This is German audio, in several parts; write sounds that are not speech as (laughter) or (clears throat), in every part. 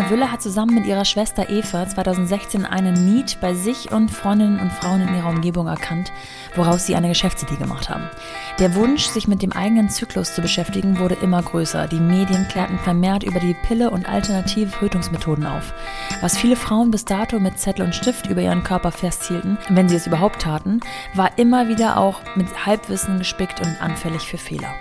Lina Wüller hat zusammen mit ihrer Schwester Eva 2016 einen Need bei sich und Freundinnen und Frauen in ihrer Umgebung erkannt, woraus sie eine Geschäftsidee gemacht haben. Der Wunsch, sich mit dem eigenen Zyklus zu beschäftigen, wurde immer größer. Die Medien klärten vermehrt über die Pille und alternative Tötungsmethoden auf. Was viele Frauen bis dato mit Zettel und Stift über ihren Körper festhielten, wenn sie es überhaupt taten, war immer wieder auch mit Halbwissen gespickt und anfällig für Fehler.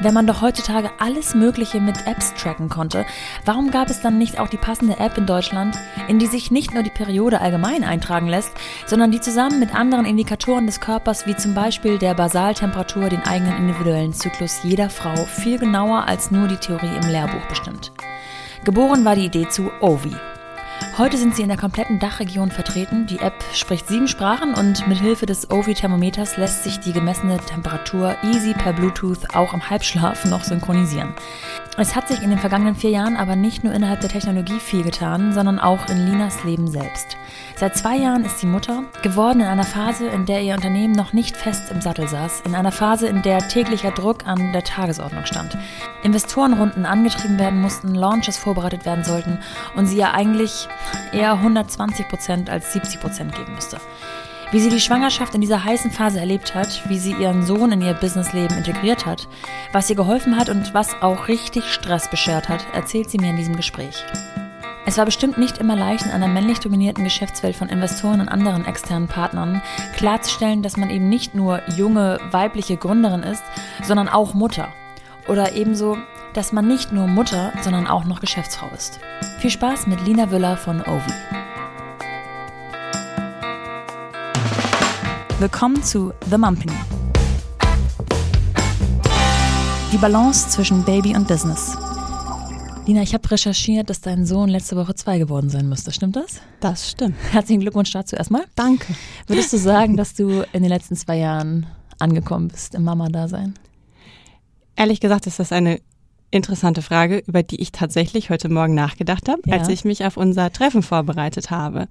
Wenn man doch heutzutage alles Mögliche mit Apps tracken konnte, warum gab es dann nicht auch die passende App in Deutschland, in die sich nicht nur die Periode allgemein eintragen lässt, sondern die zusammen mit anderen Indikatoren des Körpers wie zum Beispiel der Basaltemperatur den eigenen individuellen Zyklus jeder Frau viel genauer als nur die Theorie im Lehrbuch bestimmt? Geboren war die Idee zu Ovi, Heute sind sie in der kompletten Dachregion vertreten. Die App spricht sieben Sprachen und mit Hilfe des Ovi-Thermometers lässt sich die gemessene Temperatur easy per Bluetooth auch im Halbschlaf noch synchronisieren. Es hat sich in den vergangenen vier Jahren aber nicht nur innerhalb der Technologie viel getan, sondern auch in Linas Leben selbst. Seit zwei Jahren ist sie Mutter, geworden in einer Phase, in der ihr Unternehmen noch nicht fest im Sattel saß, in einer Phase, in der täglicher Druck an der Tagesordnung stand. Investorenrunden angetrieben werden mussten, Launches vorbereitet werden sollten und sie ja eigentlich eher 120 Prozent als 70 Prozent geben müsste. Wie sie die Schwangerschaft in dieser heißen Phase erlebt hat, wie sie ihren Sohn in ihr Businessleben integriert hat, was ihr geholfen hat und was auch richtig Stress beschert hat, erzählt sie mir in diesem Gespräch. Es war bestimmt nicht immer leicht, in einer männlich dominierten Geschäftswelt von Investoren und anderen externen Partnern klarzustellen, dass man eben nicht nur junge weibliche Gründerin ist, sondern auch Mutter. Oder ebenso, dass man nicht nur Mutter, sondern auch noch Geschäftsfrau ist. Viel Spaß mit Lina Wüller von Ovi. Willkommen zu The Mumpany. Die Balance zwischen Baby und Business. Lina, ich habe recherchiert, dass dein Sohn letzte Woche zwei geworden sein müsste. Stimmt das? Das stimmt. Herzlichen Glückwunsch dazu erstmal. Danke. Würdest du sagen, dass du in den letzten zwei Jahren angekommen bist im Mama-Dasein? Ehrlich gesagt ist das eine interessante Frage, über die ich tatsächlich heute Morgen nachgedacht habe, ja. als ich mich auf unser Treffen vorbereitet habe.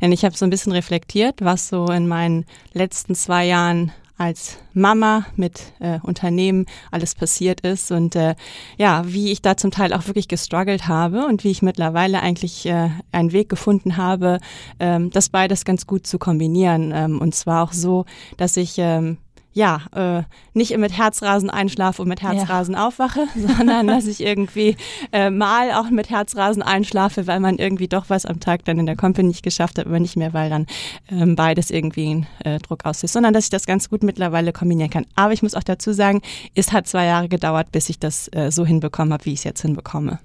Denn ich habe so ein bisschen reflektiert, was so in meinen letzten zwei Jahren als Mama mit äh, Unternehmen alles passiert ist und äh, ja, wie ich da zum Teil auch wirklich gestruggelt habe und wie ich mittlerweile eigentlich äh, einen Weg gefunden habe, ähm, das beides ganz gut zu kombinieren. Ähm, und zwar auch so, dass ich ähm, ja, äh, nicht mit Herzrasen einschlafe und mit Herzrasen ja. aufwache, (laughs) sondern dass ich irgendwie äh, mal auch mit Herzrasen einschlafe, weil man irgendwie doch was am Tag dann in der Company nicht geschafft hat, aber nicht mehr, weil dann ähm, beides irgendwie einen äh, Druck auslöst, sondern dass ich das ganz gut mittlerweile kombinieren kann. Aber ich muss auch dazu sagen, es hat zwei Jahre gedauert, bis ich das äh, so hinbekommen habe, wie ich es jetzt hinbekomme.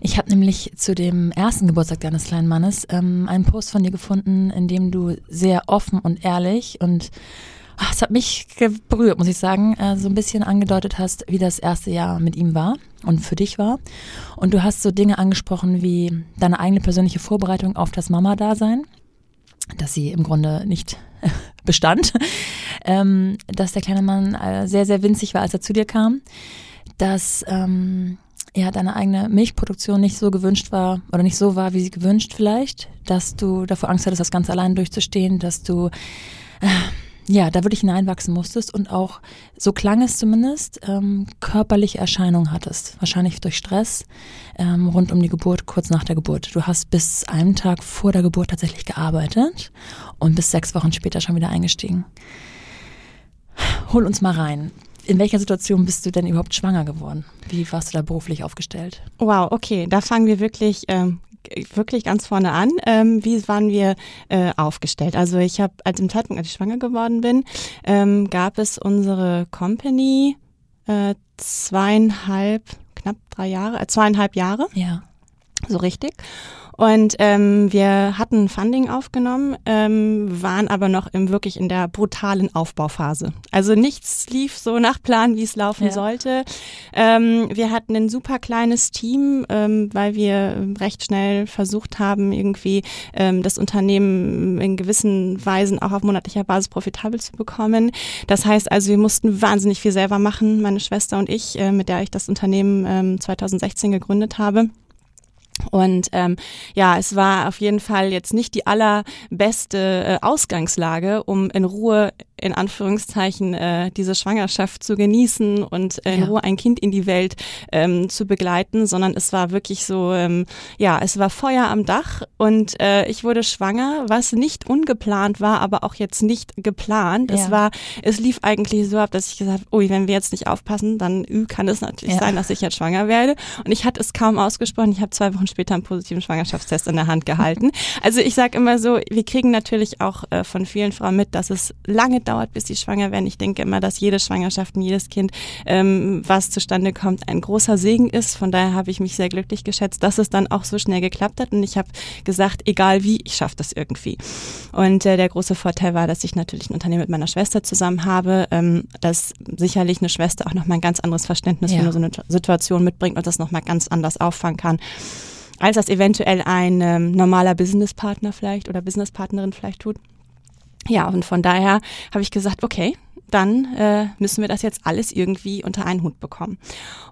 Ich habe nämlich zu dem ersten Geburtstag deines kleinen Mannes ähm, einen Post von dir gefunden, in dem du sehr offen und ehrlich und es hat mich berührt, muss ich sagen, äh, so ein bisschen angedeutet hast, wie das erste Jahr mit ihm war und für dich war. Und du hast so Dinge angesprochen wie deine eigene persönliche Vorbereitung auf das Mama-Dasein, dass sie im Grunde nicht (laughs) bestand, ähm, dass der kleine Mann äh, sehr, sehr winzig war, als er zu dir kam, dass ähm, ja, deine eigene Milchproduktion nicht so gewünscht war oder nicht so war, wie sie gewünscht vielleicht, dass du davor Angst hattest, das ganz allein durchzustehen, dass du äh, ja, da wirklich hineinwachsen musstest und auch, so klang es zumindest, ähm, körperliche Erscheinungen hattest. Wahrscheinlich durch Stress ähm, rund um die Geburt, kurz nach der Geburt. Du hast bis einen Tag vor der Geburt tatsächlich gearbeitet und bis sechs Wochen später schon wieder eingestiegen. Hol uns mal rein. In welcher Situation bist du denn überhaupt schwanger geworden? Wie warst du da beruflich aufgestellt? Wow, okay, da fangen wir wirklich ähm, wirklich ganz vorne an. Ähm, wie waren wir äh, aufgestellt? Also ich habe, als im Zeitpunkt, als ich schwanger geworden bin, ähm, gab es unsere Company äh, zweieinhalb, knapp drei Jahre, äh, zweieinhalb Jahre. Ja. So richtig. Und ähm, wir hatten Funding aufgenommen, ähm, waren aber noch im, wirklich in der brutalen Aufbauphase. Also nichts lief so nach Plan, wie es laufen ja. sollte. Ähm, wir hatten ein super kleines Team, ähm, weil wir recht schnell versucht haben, irgendwie ähm, das Unternehmen in gewissen Weisen auch auf monatlicher Basis profitabel zu bekommen. Das heißt also, wir mussten wahnsinnig viel selber machen, meine Schwester und ich, äh, mit der ich das Unternehmen ähm, 2016 gegründet habe. Und ähm, ja, es war auf jeden Fall jetzt nicht die allerbeste äh, Ausgangslage, um in Ruhe in Anführungszeichen äh, diese Schwangerschaft zu genießen und äh, in ja. Ruhe ein Kind in die Welt ähm, zu begleiten, sondern es war wirklich so, ähm, ja, es war Feuer am Dach und äh, ich wurde schwanger, was nicht ungeplant war, aber auch jetzt nicht geplant. Ja. Es war, es lief eigentlich so ab, dass ich gesagt habe, ui, wenn wir jetzt nicht aufpassen, dann ü, kann es natürlich ja. sein, dass ich jetzt schwanger werde. Und ich hatte es kaum ausgesprochen. Ich habe zwei Wochen später einen positiven Schwangerschaftstest in der Hand gehalten. Also ich sage immer so, wir kriegen natürlich auch äh, von vielen Frauen mit, dass es lange dauert, bis sie schwanger werden. Ich denke immer, dass jede Schwangerschaft und jedes Kind, ähm, was zustande kommt, ein großer Segen ist. Von daher habe ich mich sehr glücklich geschätzt, dass es dann auch so schnell geklappt hat. Und ich habe gesagt, egal wie, ich schaffe das irgendwie. Und äh, der große Vorteil war, dass ich natürlich ein Unternehmen mit meiner Schwester zusammen habe, ähm, dass sicherlich eine Schwester auch nochmal ein ganz anderes Verständnis ja. für so eine Situation mitbringt und das nochmal ganz anders auffangen kann als das eventuell ein ähm, normaler Businesspartner vielleicht oder Businesspartnerin vielleicht tut. Ja, und von daher habe ich gesagt, okay, dann äh, müssen wir das jetzt alles irgendwie unter einen Hut bekommen.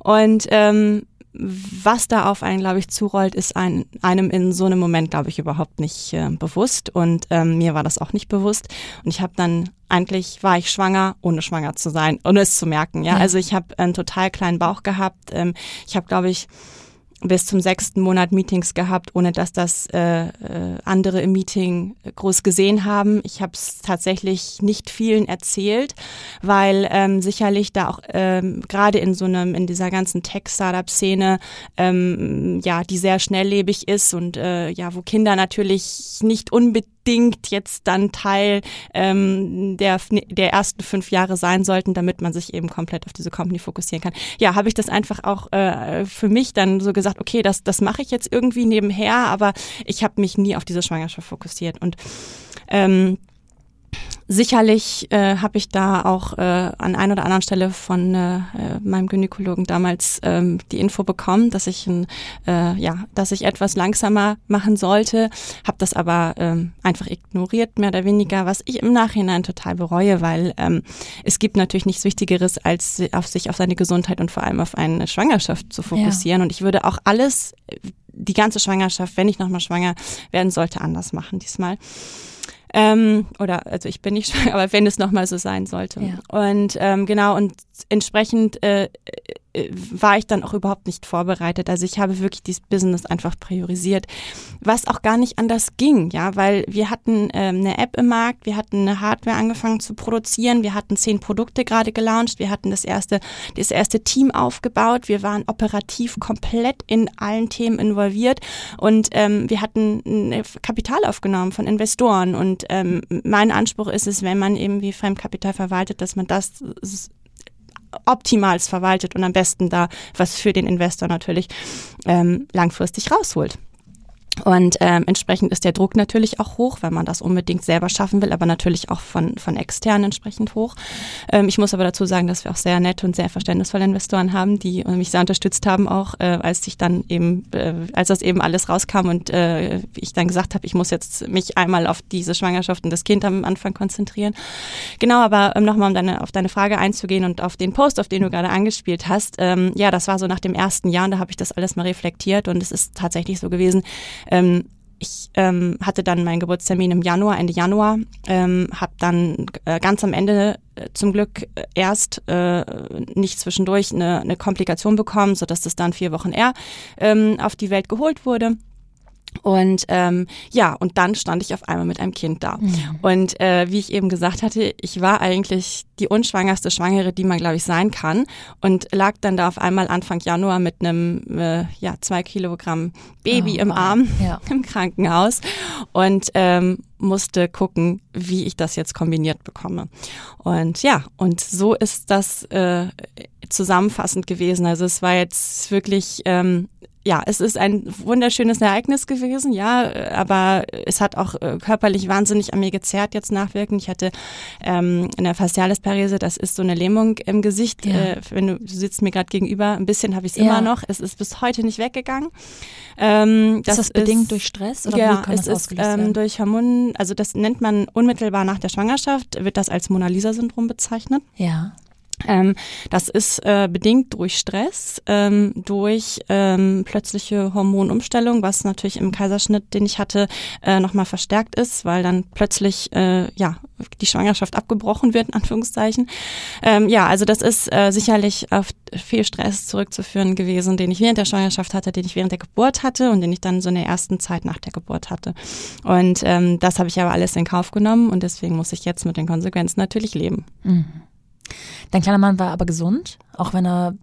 Und ähm, was da auf einen, glaube ich, zurollt, ist ein, einem in so einem Moment, glaube ich, überhaupt nicht äh, bewusst. Und ähm, mir war das auch nicht bewusst. Und ich habe dann eigentlich war ich schwanger, ohne schwanger zu sein, ohne es zu merken. Ja, ja. also ich habe einen total kleinen Bauch gehabt. Ähm, ich habe, glaube ich, bis zum sechsten Monat Meetings gehabt, ohne dass das äh, äh, andere im Meeting groß gesehen haben. Ich habe es tatsächlich nicht vielen erzählt, weil ähm, sicherlich da auch ähm, gerade in so einem in dieser ganzen Tech-Startup-Szene, ähm, ja, die sehr schnelllebig ist und äh, ja, wo Kinder natürlich nicht unbedingt unbedingt jetzt dann Teil ähm, der, der ersten fünf Jahre sein sollten, damit man sich eben komplett auf diese Company fokussieren kann. Ja, habe ich das einfach auch äh, für mich dann so gesagt, okay, das, das mache ich jetzt irgendwie nebenher, aber ich habe mich nie auf diese Schwangerschaft fokussiert. Und ähm, Sicherlich äh, habe ich da auch äh, an ein oder anderen Stelle von äh, meinem Gynäkologen damals ähm, die Info bekommen, dass ich ein, äh, ja, dass ich etwas langsamer machen sollte, habe das aber ähm, einfach ignoriert mehr oder weniger, was ich im Nachhinein total bereue, weil ähm, es gibt natürlich nichts Wichtigeres, als auf sich auf seine Gesundheit und vor allem auf eine Schwangerschaft zu fokussieren. Ja. Und ich würde auch alles, die ganze Schwangerschaft, wenn ich nochmal schwanger werden sollte, anders machen diesmal. Ähm, oder also ich bin nicht (laughs) schwanger, aber wenn es nochmal so sein sollte. Ja. Und ähm, genau, und entsprechend äh, äh, war ich dann auch überhaupt nicht vorbereitet. Also ich habe wirklich dieses Business einfach priorisiert, was auch gar nicht anders ging, ja, weil wir hatten ähm, eine App im Markt, wir hatten eine Hardware angefangen zu produzieren, wir hatten zehn Produkte gerade gelauncht, wir hatten das erste, das erste Team aufgebaut, wir waren operativ komplett in allen Themen involviert und ähm, wir hatten Kapital aufgenommen von Investoren und ähm, mein Anspruch ist es, wenn man eben wie Fremdkapital verwaltet, dass man das optimals verwaltet und am besten da was für den Investor natürlich ähm, langfristig rausholt. Und ähm, entsprechend ist der Druck natürlich auch hoch, weil man das unbedingt selber schaffen will, aber natürlich auch von, von externen entsprechend hoch. Ähm, ich muss aber dazu sagen, dass wir auch sehr nette und sehr verständnisvolle Investoren haben, die mich sehr unterstützt haben, auch äh, als ich dann eben, äh, als das eben alles rauskam und äh, ich dann gesagt habe, ich muss jetzt mich einmal auf diese Schwangerschaft und das Kind am Anfang konzentrieren. Genau, aber ähm, nochmal um deine, auf deine Frage einzugehen und auf den Post, auf den du gerade angespielt hast. Ähm, ja, das war so nach dem ersten Jahr und da habe ich das alles mal reflektiert und es ist tatsächlich so gewesen, ähm, ich ähm, hatte dann meinen Geburtstermin im Januar, Ende Januar, ähm, habe dann äh, ganz am Ende äh, zum Glück äh, erst äh, nicht zwischendurch eine, eine Komplikation bekommen, sodass das dann vier Wochen eher ähm, auf die Welt geholt wurde. Und ähm, ja, und dann stand ich auf einmal mit einem Kind da. Mhm. Und äh, wie ich eben gesagt hatte, ich war eigentlich die unschwangerste Schwangere, die man, glaube ich, sein kann. Und lag dann da auf einmal Anfang Januar mit einem äh, ja, zwei Kilogramm Baby oh, im Arm ja. (laughs) im Krankenhaus und ähm, musste gucken, wie ich das jetzt kombiniert bekomme. Und ja, und so ist das äh, zusammenfassend gewesen. Also es war jetzt wirklich ähm, ja, es ist ein wunderschönes Ereignis gewesen, ja, aber es hat auch äh, körperlich wahnsinnig an mir gezerrt jetzt nachwirkend. Ich hatte ähm, eine Facialis Parese, das ist so eine Lähmung im Gesicht. Ja. Äh, wenn du, du sitzt mir gerade gegenüber, ein bisschen habe ich es ja. immer noch. Es ist bis heute nicht weggegangen. Ähm, das ist das bedingt ist, durch Stress oder ja, es ist ähm, durch Hormonen, also das nennt man unmittelbar nach der Schwangerschaft, wird das als Mona Lisa Syndrom bezeichnet. Ja. Ähm, das ist äh, bedingt durch Stress, ähm, durch ähm, plötzliche Hormonumstellung, was natürlich im Kaiserschnitt, den ich hatte, äh, nochmal verstärkt ist, weil dann plötzlich äh, ja die Schwangerschaft abgebrochen wird, in Anführungszeichen. Ähm, ja, also das ist äh, sicherlich auf viel Stress zurückzuführen gewesen, den ich während der Schwangerschaft hatte, den ich während der Geburt hatte und den ich dann so in der ersten Zeit nach der Geburt hatte. Und ähm, das habe ich aber alles in Kauf genommen und deswegen muss ich jetzt mit den Konsequenzen natürlich leben. Mhm. Dein kleiner Mann war aber gesund, auch wenn er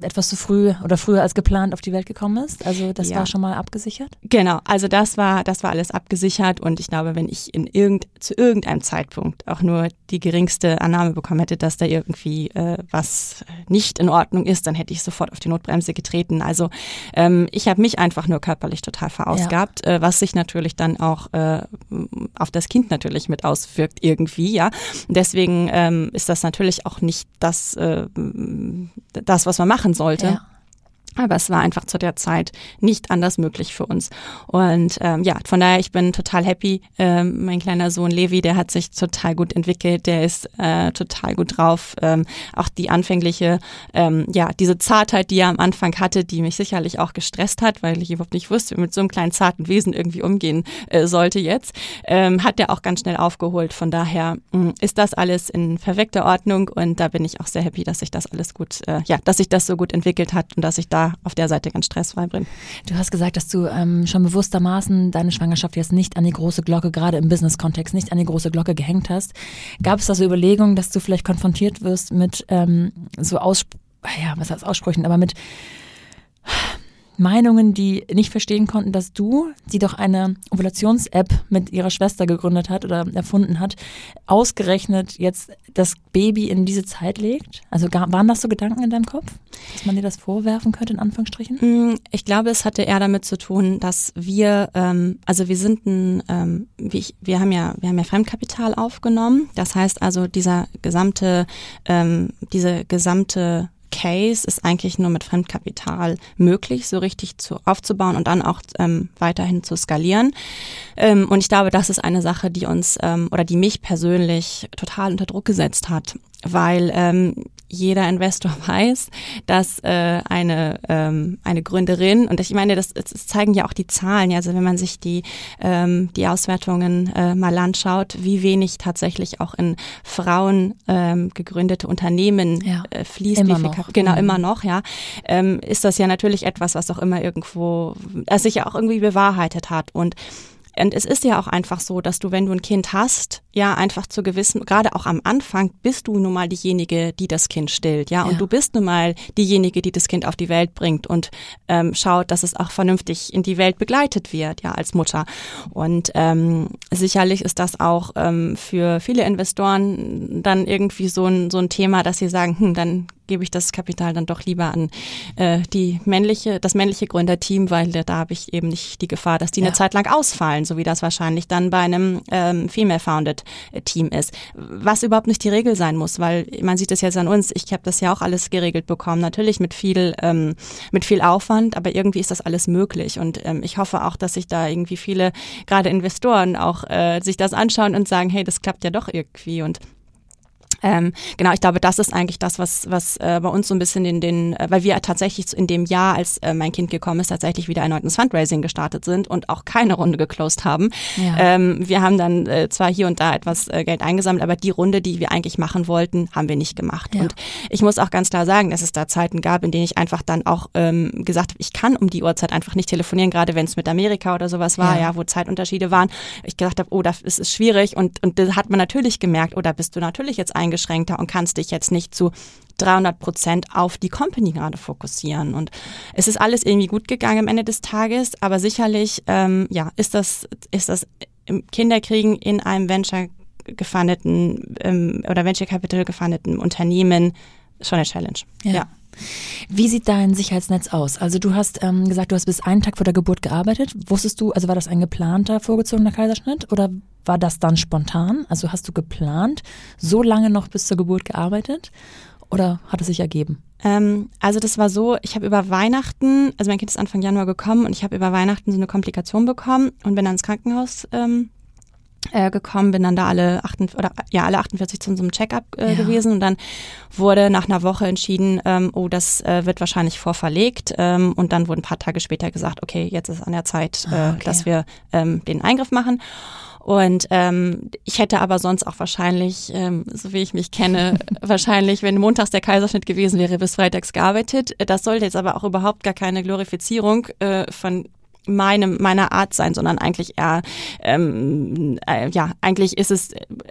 etwas zu früh oder früher als geplant auf die Welt gekommen ist. Also das ja. war schon mal abgesichert? Genau, also das war, das war alles abgesichert und ich glaube, wenn ich in irgend, zu irgendeinem Zeitpunkt auch nur die geringste Annahme bekommen hätte, dass da irgendwie äh, was nicht in Ordnung ist, dann hätte ich sofort auf die Notbremse getreten. Also ähm, ich habe mich einfach nur körperlich total verausgabt, ja. äh, was sich natürlich dann auch äh, auf das Kind natürlich mit auswirkt irgendwie, ja. Und deswegen ähm, ist das natürlich auch nicht das, äh, das, was man machen sollte. Ja. Aber es war einfach zu der Zeit nicht anders möglich für uns. Und ähm, ja, von daher, ich bin total happy. Ähm, mein kleiner Sohn Levi, der hat sich total gut entwickelt, der ist äh, total gut drauf. Ähm, auch die anfängliche, ähm, ja, diese Zartheit, die er am Anfang hatte, die mich sicherlich auch gestresst hat, weil ich überhaupt nicht wusste, wie mit so einem kleinen zarten Wesen irgendwie umgehen äh, sollte jetzt, ähm, hat er auch ganz schnell aufgeholt. Von daher mh, mm, ist das alles in perfekter Ordnung und da bin ich auch sehr happy, dass sich das alles gut, äh, ja, dass sich das so gut entwickelt hat und dass ich da auf der Seite ganz stressfrei bin. Du hast gesagt, dass du ähm, schon bewusstermaßen deine Schwangerschaft jetzt nicht an die große Glocke, gerade im Business-Kontext, nicht an die große Glocke gehängt hast. Gab es da so Überlegungen, dass du vielleicht konfrontiert wirst mit ähm, so Aussp ja, was heißt Aussprüchen, aber mit Meinungen, die nicht verstehen konnten, dass du, die doch eine Ovulations-App mit ihrer Schwester gegründet hat oder erfunden hat, ausgerechnet jetzt das Baby in diese Zeit legt? Also waren das so Gedanken in deinem Kopf, dass man dir das vorwerfen könnte, in Anführungsstrichen? Mm, ich glaube, es hatte eher damit zu tun, dass wir, ähm, also wir sind ein, ähm, ich, wir haben ja, wir haben ja Fremdkapital aufgenommen. Das heißt also, dieser gesamte, ähm, diese gesamte Case ist eigentlich nur mit Fremdkapital möglich, so richtig zu, aufzubauen und dann auch ähm, weiterhin zu skalieren. Ähm, und ich glaube, das ist eine Sache, die uns ähm, oder die mich persönlich total unter Druck gesetzt hat, weil ähm, jeder Investor (laughs) weiß, dass äh, eine ähm, eine Gründerin und ich meine, das, das zeigen ja auch die Zahlen. Ja, also wenn man sich die ähm, die Auswertungen äh, mal anschaut, wie wenig tatsächlich auch in Frauen ähm, gegründete Unternehmen ja, äh, fließt, immer wie viel noch. genau mhm. immer noch, ja, ähm, ist das ja natürlich etwas, was auch immer irgendwo, es sich ja auch irgendwie bewahrheitet hat und und es ist ja auch einfach so, dass du, wenn du ein Kind hast, ja einfach zu gewissen, gerade auch am Anfang, bist du nun mal diejenige, die das Kind stillt, ja, und ja. du bist nun mal diejenige, die das Kind auf die Welt bringt und ähm, schaut, dass es auch vernünftig in die Welt begleitet wird, ja, als Mutter. Und ähm, sicherlich ist das auch ähm, für viele Investoren dann irgendwie so ein, so ein Thema, dass sie sagen, hm, dann gebe ich das Kapital dann doch lieber an äh, die männliche, das männliche Gründerteam, weil da habe ich eben nicht die Gefahr, dass die ja. eine Zeit lang ausfallen, so wie das wahrscheinlich dann bei einem ähm, Female-Founded äh, Team ist. Was überhaupt nicht die Regel sein muss, weil man sieht es jetzt an uns, ich habe das ja auch alles geregelt bekommen, natürlich mit viel, ähm, mit viel Aufwand, aber irgendwie ist das alles möglich. Und ähm, ich hoffe auch, dass sich da irgendwie viele, gerade Investoren, auch äh, sich das anschauen und sagen, hey, das klappt ja doch irgendwie. Und ähm, genau, ich glaube, das ist eigentlich das, was, was äh, bei uns so ein bisschen in den, äh, weil wir tatsächlich in dem Jahr, als äh, mein Kind gekommen ist, tatsächlich wieder erneut ins Fundraising gestartet sind und auch keine Runde geclosed haben. Ja. Ähm, wir haben dann äh, zwar hier und da etwas äh, Geld eingesammelt, aber die Runde, die wir eigentlich machen wollten, haben wir nicht gemacht. Ja. Und ich muss auch ganz klar sagen, dass es da Zeiten gab, in denen ich einfach dann auch ähm, gesagt habe, ich kann um die Uhrzeit einfach nicht telefonieren, gerade wenn es mit Amerika oder sowas war, ja, ja wo Zeitunterschiede waren. Ich gesagt habe, oh, das ist schwierig und, und das hat man natürlich gemerkt, oder oh, bist du natürlich jetzt eingeschränkt eingeschränkter und kannst dich jetzt nicht zu 300 Prozent auf die Company gerade fokussieren. Und es ist alles irgendwie gut gegangen am Ende des Tages, aber sicherlich, ähm, ja, ist das, ist das Kinderkriegen in einem Venture gefundeten ähm, oder Venture Capital gefundeten Unternehmen schon eine Challenge. ja. ja. Wie sieht dein Sicherheitsnetz aus? Also du hast ähm, gesagt, du hast bis einen Tag vor der Geburt gearbeitet. Wusstest du, also war das ein geplanter vorgezogener Kaiserschnitt oder war das dann spontan? Also hast du geplant, so lange noch bis zur Geburt gearbeitet oder hat es sich ergeben? Ähm, also das war so, ich habe über Weihnachten, also mein Kind ist Anfang Januar gekommen und ich habe über Weihnachten so eine Komplikation bekommen und bin dann ins Krankenhaus ähm, äh, gekommen, bin dann da alle 48, oder ja alle 48 zu unserem Check-up äh, ja. gewesen und dann wurde nach einer Woche entschieden, ähm, oh das äh, wird wahrscheinlich vorverlegt ähm, und dann wurde ein paar Tage später gesagt, okay jetzt ist an der Zeit, äh, ah, okay. dass wir ähm, den Eingriff machen. Und ähm, ich hätte aber sonst auch wahrscheinlich, ähm, so wie ich mich kenne, (laughs) wahrscheinlich, wenn montags der Kaiserschnitt gewesen wäre, bis freitags gearbeitet. Das sollte jetzt aber auch überhaupt gar keine Glorifizierung äh, von meinem, meiner Art sein, sondern eigentlich eher, ähm, äh, ja, eigentlich ist es,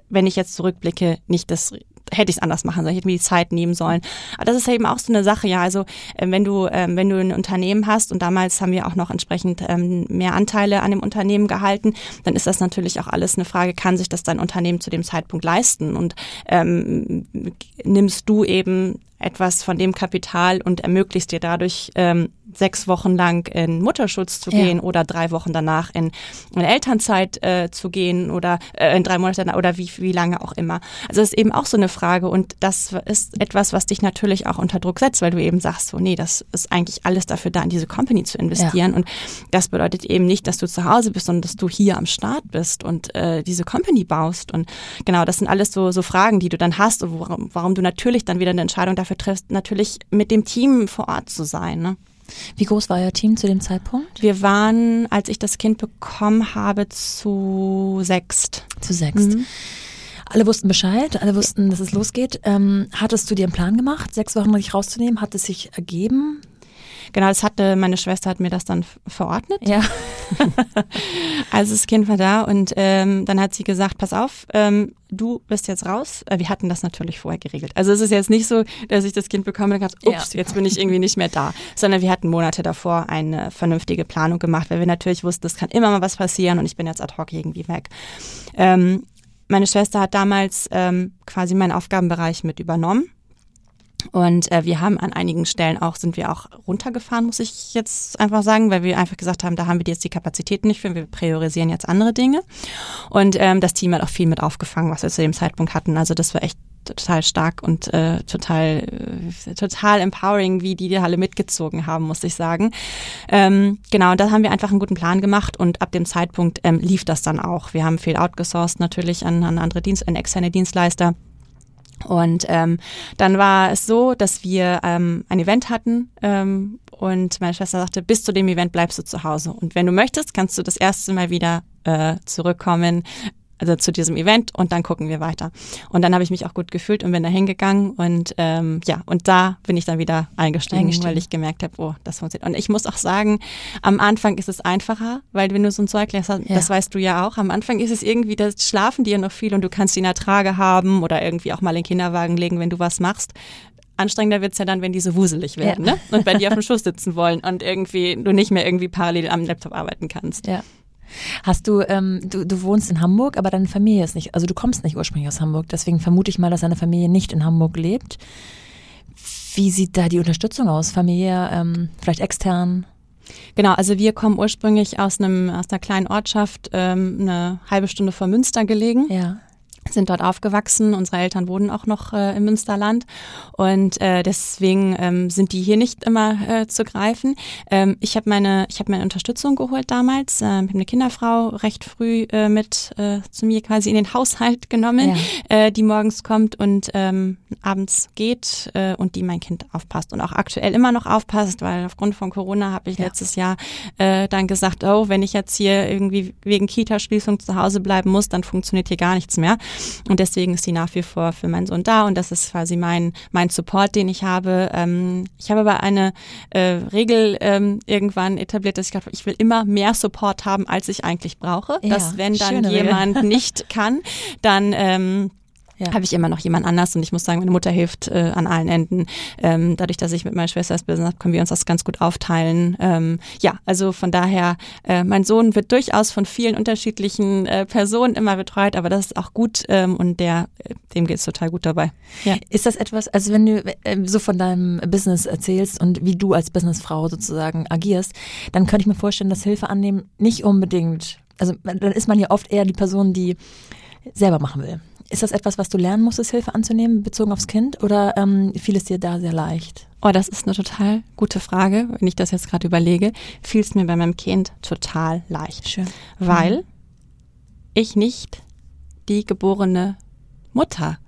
wenn ich jetzt zurückblicke, nicht das hätte ich es anders machen sollen, ich hätte mir die Zeit nehmen sollen. Aber das ist eben auch so eine Sache, ja. Also äh, wenn du, ähm, wenn du ein Unternehmen hast und damals haben wir auch noch entsprechend ähm, mehr Anteile an dem Unternehmen gehalten, dann ist das natürlich auch alles eine Frage, kann sich das dein Unternehmen zu dem Zeitpunkt leisten? Und ähm, nimmst du eben etwas von dem Kapital und ermöglicht dir dadurch ähm, sechs Wochen lang in Mutterschutz zu gehen ja. oder drei Wochen danach in, in Elternzeit äh, zu gehen oder äh, in drei Monaten oder wie, wie lange auch immer. Also das ist eben auch so eine Frage und das ist etwas, was dich natürlich auch unter Druck setzt, weil du eben sagst, so nee, das ist eigentlich alles dafür da, in diese Company zu investieren ja. und das bedeutet eben nicht, dass du zu Hause bist, sondern dass du hier am Start bist und äh, diese Company baust und genau, das sind alles so, so Fragen, die du dann hast und warum, warum du natürlich dann wieder eine Entscheidung dafür triffst, natürlich mit dem Team vor Ort zu sein. Ne? Wie groß war Ihr Team zu dem Zeitpunkt? Wir waren, als ich das Kind bekommen habe, zu sechst. Zu sechst. Mhm. Alle wussten Bescheid, alle wussten, dass es losgeht. Ähm, hattest du dir einen Plan gemacht, sechs Wochen richtig rauszunehmen? Hat es sich ergeben? Genau, das hatte, meine Schwester hat mir das dann verordnet. Ja. (laughs) also das Kind war da und ähm, dann hat sie gesagt, pass auf, ähm, du bist jetzt raus. Äh, wir hatten das natürlich vorher geregelt. Also es ist jetzt nicht so, dass ich das Kind bekomme und dachte, ups, ja. jetzt bin ich irgendwie nicht mehr da. Sondern wir hatten Monate davor eine vernünftige Planung gemacht, weil wir natürlich wussten, es kann immer mal was passieren und ich bin jetzt ad hoc irgendwie weg. Ähm, meine Schwester hat damals ähm, quasi meinen Aufgabenbereich mit übernommen und äh, wir haben an einigen Stellen auch, sind wir auch runtergefahren, muss ich jetzt einfach sagen, weil wir einfach gesagt haben, da haben wir jetzt die Kapazitäten nicht für, wir priorisieren jetzt andere Dinge. Und ähm, das Team hat auch viel mit aufgefangen, was wir zu dem Zeitpunkt hatten. Also das war echt total stark und äh, total äh, total empowering, wie die die alle mitgezogen haben, muss ich sagen. Ähm, genau, da haben wir einfach einen guten Plan gemacht und ab dem Zeitpunkt ähm, lief das dann auch. Wir haben viel outgesourced natürlich an, an andere Dienst, an externe Dienstleister und ähm, dann war es so, dass wir ähm, ein Event hatten ähm, und meine Schwester sagte, bis zu dem Event bleibst du zu Hause. Und wenn du möchtest, kannst du das erste Mal wieder äh, zurückkommen also zu diesem Event und dann gucken wir weiter. Und dann habe ich mich auch gut gefühlt und bin da hingegangen und ähm, ja, und da bin ich dann wieder eingestiegen, eingestiegen. weil ich gemerkt habe, oh, das funktioniert. Und ich muss auch sagen, am Anfang ist es einfacher, weil wenn du so ein Zeug lässt, ja. das weißt du ja auch, am Anfang ist es irgendwie, das schlafen dir noch viel und du kannst ihn Ertrage haben oder irgendwie auch mal in den Kinderwagen legen, wenn du was machst anstrengender wird's ja dann, wenn die so wuselig werden ja. ne? und bei dir auf dem Schoß sitzen wollen und irgendwie du nicht mehr irgendwie parallel am Laptop arbeiten kannst. Ja. Hast du, ähm, du, du wohnst in Hamburg, aber deine Familie ist nicht, also du kommst nicht ursprünglich aus Hamburg, deswegen vermute ich mal, dass deine Familie nicht in Hamburg lebt. Wie sieht da die Unterstützung aus? Familie, ähm, vielleicht extern? Genau, also wir kommen ursprünglich aus einem aus einer kleinen Ortschaft, ähm, eine halbe Stunde vor Münster gelegen. Ja sind dort aufgewachsen. Unsere Eltern wohnen auch noch äh, im Münsterland und äh, deswegen ähm, sind die hier nicht immer äh, zu greifen. Ähm, ich habe meine, ich habe meine Unterstützung geholt damals. Ähm, ich habe eine Kinderfrau recht früh äh, mit äh, zu mir quasi in den (laughs) Haushalt genommen, ja. äh, die morgens kommt und ähm, abends geht äh, und die mein Kind aufpasst und auch aktuell immer noch aufpasst, weil aufgrund von Corona habe ich ja. letztes Jahr äh, dann gesagt, oh, wenn ich jetzt hier irgendwie wegen Kita-Schließung zu Hause bleiben muss, dann funktioniert hier gar nichts mehr. Und deswegen ist sie nach wie vor für meinen Sohn da und das ist quasi mein, mein Support, den ich habe. Ähm, ich habe aber eine äh, Regel ähm, irgendwann etabliert, dass ich glaube, ich will immer mehr Support haben, als ich eigentlich brauche. Ja, dass wenn dann jemand (laughs) nicht kann, dann ähm, ja. habe ich immer noch jemand anders und ich muss sagen, meine Mutter hilft äh, an allen Enden. Ähm, dadurch, dass ich mit meiner Schwester das Business habe, können wir uns das ganz gut aufteilen. Ähm, ja, also von daher, äh, mein Sohn wird durchaus von vielen unterschiedlichen äh, Personen immer betreut, aber das ist auch gut ähm, und der, äh, dem geht es total gut dabei. Ja. Ist das etwas, also wenn du äh, so von deinem Business erzählst und wie du als Businessfrau sozusagen agierst, dann könnte ich mir vorstellen, dass Hilfe annehmen nicht unbedingt, also dann ist man ja oft eher die Person, die selber machen will. Ist das etwas, was du lernen musstest, Hilfe anzunehmen, bezogen aufs Kind, oder ähm, fiel es dir da sehr leicht? Oh, das ist eine total gute Frage. Wenn ich das jetzt gerade überlege, fiel es mir bei meinem Kind total leicht. Schön. Weil mhm. ich nicht die geborene Mutter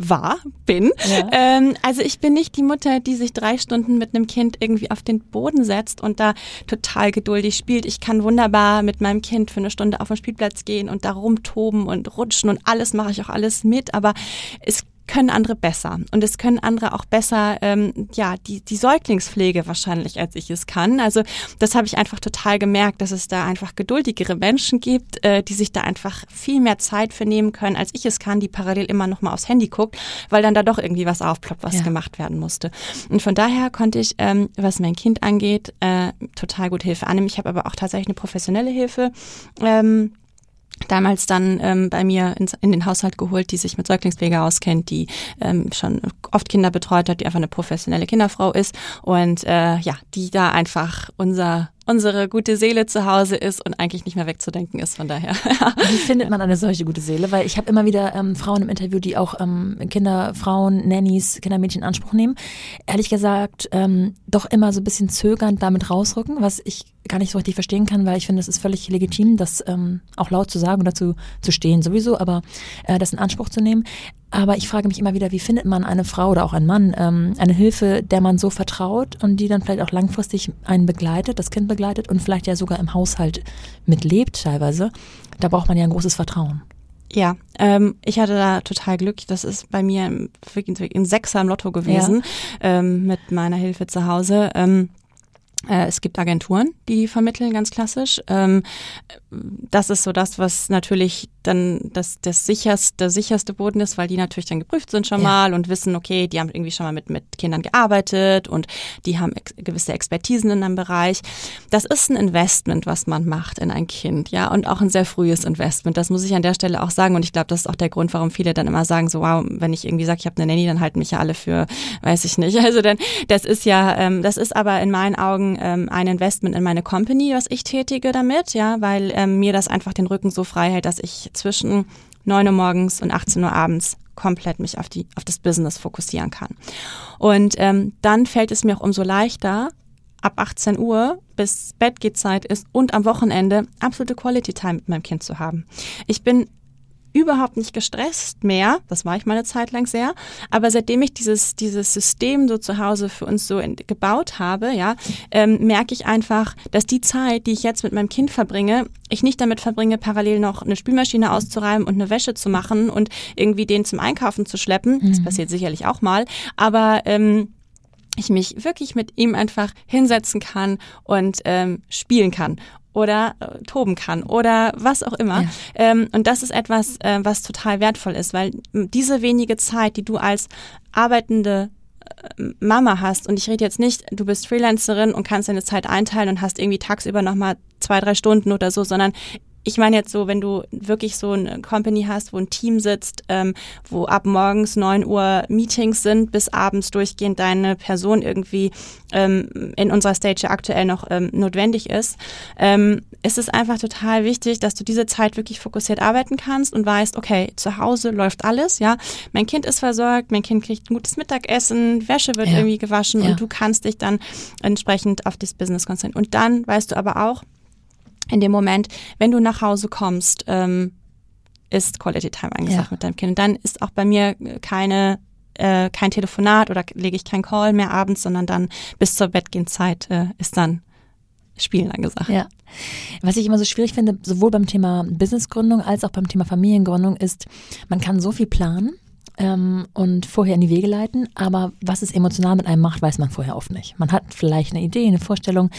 war, bin. Ja. Ähm, also ich bin nicht die Mutter, die sich drei Stunden mit einem Kind irgendwie auf den Boden setzt und da total geduldig spielt. Ich kann wunderbar mit meinem Kind für eine Stunde auf den Spielplatz gehen und da rumtoben und rutschen und alles mache ich auch alles mit, aber es können andere besser. Und es können andere auch besser, ähm, ja, die, die Säuglingspflege wahrscheinlich, als ich es kann. Also das habe ich einfach total gemerkt, dass es da einfach geduldigere Menschen gibt, äh, die sich da einfach viel mehr Zeit für nehmen können, als ich es kann, die parallel immer noch mal aufs Handy guckt, weil dann da doch irgendwie was aufploppt, was ja. gemacht werden musste. Und von daher konnte ich, ähm, was mein Kind angeht, äh, total gut Hilfe annehmen. Ich habe aber auch tatsächlich eine professionelle Hilfe. Ähm, damals dann ähm, bei mir ins, in den Haushalt geholt, die sich mit Säuglingspflege auskennt, die ähm, schon oft Kinder betreut hat, die einfach eine professionelle Kinderfrau ist und äh, ja, die da einfach unser unsere gute Seele zu Hause ist und eigentlich nicht mehr wegzudenken ist. Von daher. Wie (laughs) findet man eine solche gute Seele? Weil ich habe immer wieder ähm, Frauen im Interview, die auch ähm, Kinder, Frauen, Nannies, Kindermädchen in Anspruch nehmen. Ehrlich gesagt, ähm, doch immer so ein bisschen zögernd damit rausrücken, was ich gar nicht so richtig verstehen kann, weil ich finde, es ist völlig legitim, das ähm, auch laut zu sagen oder zu, zu stehen sowieso, aber äh, das in Anspruch zu nehmen. Aber ich frage mich immer wieder, wie findet man eine Frau oder auch einen Mann, ähm, eine Hilfe, der man so vertraut und die dann vielleicht auch langfristig einen begleitet, das Kind begleitet und vielleicht ja sogar im Haushalt mitlebt teilweise. Da braucht man ja ein großes Vertrauen. Ja, ähm, ich hatte da total Glück. Das ist bei mir ein Sechser im Lotto gewesen ja. ähm, mit meiner Hilfe zu Hause. Ähm, äh, es gibt Agenturen, die vermitteln, ganz klassisch. Ähm, das ist so das, was natürlich dann das, das sicherste, der sicherste Boden ist, weil die natürlich dann geprüft sind schon ja. mal und wissen, okay, die haben irgendwie schon mal mit, mit Kindern gearbeitet und die haben ex gewisse Expertisen in einem Bereich. Das ist ein Investment, was man macht in ein Kind, ja, und auch ein sehr frühes Investment. Das muss ich an der Stelle auch sagen und ich glaube, das ist auch der Grund, warum viele dann immer sagen, so wow, wenn ich irgendwie sage, ich habe eine Nanny, dann halten mich ja alle für, weiß ich nicht. (laughs) Also dann, das ist ja, ähm, das ist aber in meinen Augen ähm, ein Investment in meine Company, was ich tätige damit, ja, weil ähm, mir das einfach den Rücken so frei hält, dass ich zwischen 9 Uhr morgens und 18 Uhr abends komplett mich auf, die, auf das Business fokussieren kann. Und ähm, dann fällt es mir auch umso leichter, ab 18 Uhr bis Bettgehzeit ist und am Wochenende absolute Quality Time mit meinem Kind zu haben. Ich bin überhaupt nicht gestresst mehr. Das war ich mal eine Zeit lang sehr. Aber seitdem ich dieses, dieses System so zu Hause für uns so in, gebaut habe, ja, ähm, merke ich einfach, dass die Zeit, die ich jetzt mit meinem Kind verbringe, ich nicht damit verbringe, parallel noch eine Spülmaschine auszureiben und eine Wäsche zu machen und irgendwie den zum Einkaufen zu schleppen. Mhm. Das passiert sicherlich auch mal. Aber ähm, ich mich wirklich mit ihm einfach hinsetzen kann und ähm, spielen kann oder äh, toben kann oder was auch immer. Ja. Ähm, und das ist etwas, äh, was total wertvoll ist, weil diese wenige Zeit, die du als arbeitende äh, Mama hast und ich rede jetzt nicht, du bist Freelancerin und kannst deine Zeit einteilen und hast irgendwie tagsüber nochmal zwei, drei Stunden oder so, sondern ich meine jetzt so, wenn du wirklich so eine Company hast, wo ein Team sitzt, ähm, wo ab morgens neun Uhr Meetings sind, bis abends durchgehend deine Person irgendwie ähm, in unserer Stage aktuell noch ähm, notwendig ist, ähm, ist es einfach total wichtig, dass du diese Zeit wirklich fokussiert arbeiten kannst und weißt, okay, zu Hause läuft alles, ja, mein Kind ist versorgt, mein Kind kriegt ein gutes Mittagessen, Wäsche wird ja. irgendwie gewaschen ja. und du kannst dich dann entsprechend auf das Business konzentrieren. Und dann weißt du aber auch, in dem Moment, wenn du nach Hause kommst, ähm, ist Quality Time angesagt ja. mit deinem Kind. Und dann ist auch bei mir keine äh, kein Telefonat oder lege ich keinen Call mehr abends, sondern dann bis zur Bettgehenzeit äh, ist dann Spielen angesagt. Ja. Was ich immer so schwierig finde, sowohl beim Thema Businessgründung als auch beim Thema Familiengründung, ist, man kann so viel planen ähm, und vorher in die Wege leiten. Aber was es emotional mit einem macht, weiß man vorher oft nicht. Man hat vielleicht eine Idee, eine Vorstellung.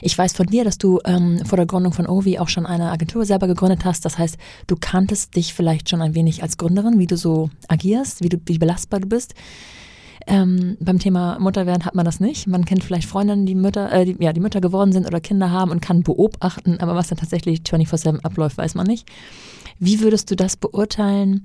Ich weiß von dir, dass du ähm, vor der Gründung von Ovi auch schon eine Agentur selber gegründet hast. Das heißt, du kanntest dich vielleicht schon ein wenig als Gründerin, wie du so agierst, wie, du, wie belastbar du bist. Ähm, beim Thema Mutterwerden hat man das nicht. Man kennt vielleicht Freundinnen, die Mütter, äh, die, ja, die Mütter geworden sind oder Kinder haben und kann beobachten, aber was dann tatsächlich 24-7 abläuft, weiß man nicht. Wie würdest du das beurteilen?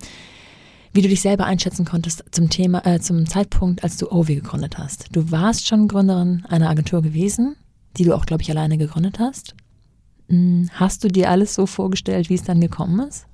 Wie du dich selber einschätzen konntest zum Thema, äh, zum Zeitpunkt, als du Ovi gegründet hast. Du warst schon Gründerin einer Agentur gewesen, die du auch, glaube ich, alleine gegründet hast. Hm, hast du dir alles so vorgestellt, wie es dann gekommen ist?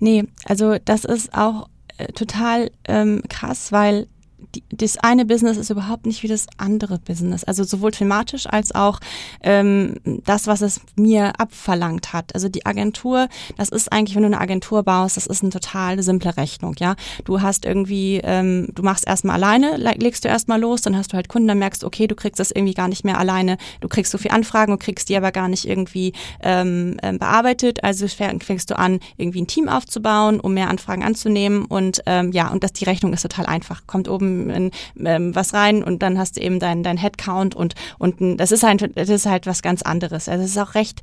Nee, also das ist auch äh, total ähm, krass, weil die, das eine Business ist überhaupt nicht wie das andere Business. Also sowohl thematisch als auch ähm, das, was es mir abverlangt hat. Also die Agentur, das ist eigentlich, wenn du eine Agentur baust, das ist eine total simple Rechnung. Ja, du hast irgendwie, ähm, du machst erstmal alleine, legst du erstmal los, dann hast du halt Kunden, dann merkst, okay, du kriegst das irgendwie gar nicht mehr alleine. Du kriegst so viel Anfragen und kriegst die aber gar nicht irgendwie ähm, ähm bearbeitet. Also fängst du an, irgendwie ein Team aufzubauen, um mehr Anfragen anzunehmen und ähm, ja, und das die Rechnung ist total einfach. Kommt oben in, ähm, was rein und dann hast du eben dein, dein Headcount und, und das ist halt, das ist halt was ganz anderes. Also es ist auch recht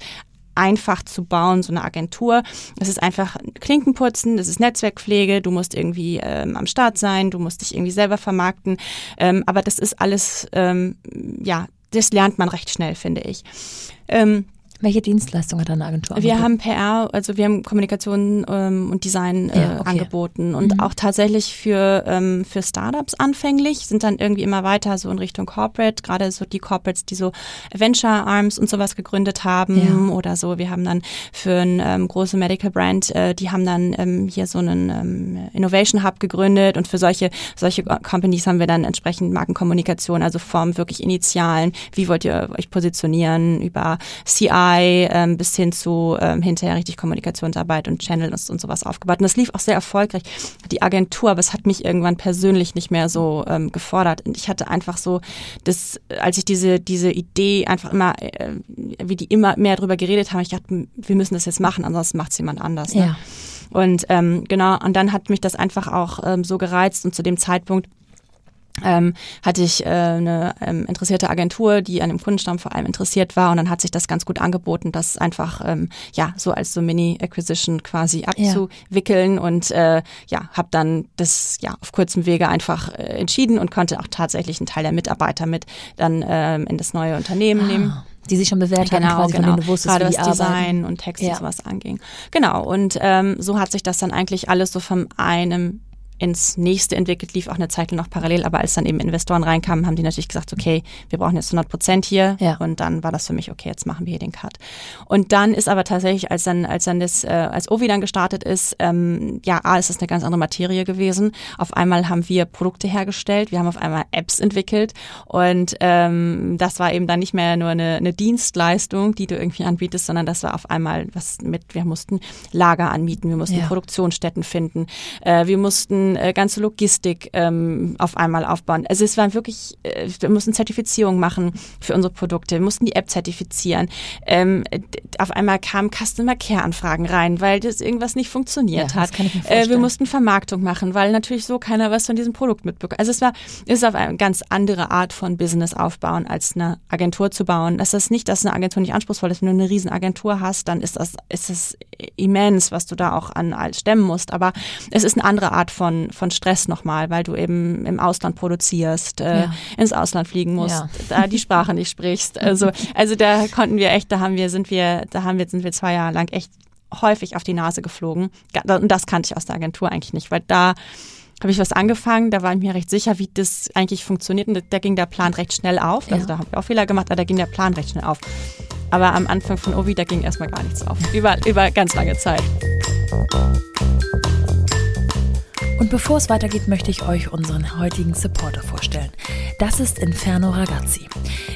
einfach zu bauen, so eine Agentur. Es ist einfach Klinkenputzen, das ist Netzwerkpflege, du musst irgendwie ähm, am Start sein, du musst dich irgendwie selber vermarkten. Ähm, aber das ist alles, ähm, ja, das lernt man recht schnell, finde ich. Ähm, welche Dienstleistung hat deine Agentur? Wir haben PR, also wir haben Kommunikation ähm, und Design äh, ja, okay. angeboten und mhm. auch tatsächlich für, ähm, für Startups anfänglich, sind dann irgendwie immer weiter so in Richtung Corporate, gerade so die Corporates, die so Venture Arms und sowas gegründet haben ja. oder so. Wir haben dann für ein ähm, große Medical Brand, äh, die haben dann ähm, hier so einen ähm, Innovation Hub gegründet und für solche, solche Companies haben wir dann entsprechend Markenkommunikation, also vom wirklich Initialen, wie wollt ihr euch positionieren über CI, UI ähm, bis hin zu ähm, hinterher richtig Kommunikationsarbeit und Channels und sowas aufgebaut. Und das lief auch sehr erfolgreich. Die Agentur, aber es hat mich irgendwann persönlich nicht mehr so ähm, gefordert. Und ich hatte einfach so, das, als ich diese, diese Idee einfach immer, äh, wie die immer mehr drüber geredet haben, ich dachte, wir müssen das jetzt machen, ansonsten macht es jemand anders. Ne? Ja. Und ähm, genau, und dann hat mich das einfach auch ähm, so gereizt und zu dem Zeitpunkt ähm, hatte ich äh, eine ähm, interessierte Agentur, die an dem Kundenstamm vor allem interessiert war und dann hat sich das ganz gut angeboten, das einfach ähm, ja so als so Mini-Acquisition quasi abzuwickeln ja. und äh, ja, habe dann das ja auf kurzem Wege einfach äh, entschieden und konnte auch tatsächlich einen Teil der Mitarbeiter mit dann ähm, in das neue Unternehmen ah. nehmen die sich schon bewährt genau, haben, quasi, genau. von denen du wusstest, Gerade was Design und Text ja. und sowas anging. Genau, und ähm, so hat sich das dann eigentlich alles so von einem ins nächste entwickelt, lief auch eine Zeit noch parallel, aber als dann eben Investoren reinkamen, haben die natürlich gesagt, okay, wir brauchen jetzt 100 Prozent hier ja. und dann war das für mich, okay, jetzt machen wir hier den Cut. Und dann ist aber tatsächlich, als dann, als dann das, äh, als Ovi dann gestartet ist, ähm, ja, A, ist das eine ganz andere Materie gewesen. Auf einmal haben wir Produkte hergestellt, wir haben auf einmal Apps entwickelt und ähm, das war eben dann nicht mehr nur eine, eine Dienstleistung, die du irgendwie anbietest, sondern das war auf einmal was mit, wir mussten Lager anmieten, wir mussten ja. Produktionsstätten finden, äh, wir mussten äh, ganze Logistik ähm, auf einmal aufbauen. Also es war wirklich, äh, wir mussten Zertifizierung machen für unsere Produkte, wir mussten die App zertifizieren. Ähm, auf einmal kamen Customer Care Anfragen rein, weil das irgendwas nicht funktioniert ja, hat. Äh, wir mussten Vermarktung machen, weil natürlich so keiner was von diesem Produkt mitbekommt. Also es war, es ist auf eine ganz andere Art von Business aufbauen, als eine Agentur zu bauen. Das ist nicht, dass eine Agentur nicht anspruchsvoll ist. Wenn du eine riesen Agentur hast, dann ist das, ist das immens, was du da auch an stemmen musst. Aber es ist eine andere Art von von, Stress nochmal, weil du eben im Ausland produzierst, äh, ja. ins Ausland fliegen musst, ja. da die Sprache nicht sprichst. Also, also da konnten wir echt, da haben wir, sind wir, da haben wir, sind wir zwei Jahre lang echt häufig auf die Nase geflogen. Und das kannte ich aus der Agentur eigentlich nicht, weil da habe ich was angefangen, da war ich mir recht sicher, wie das eigentlich funktioniert und da ging der Plan recht schnell auf. Also ja. da habe ich auch Fehler gemacht, aber da ging der Plan recht schnell auf. Aber am Anfang von Ovi, da ging erstmal gar nichts auf. Über, über ganz lange Zeit. Und bevor es weitergeht, möchte ich euch unseren heutigen Supporter vorstellen. Das ist Inferno Ragazzi.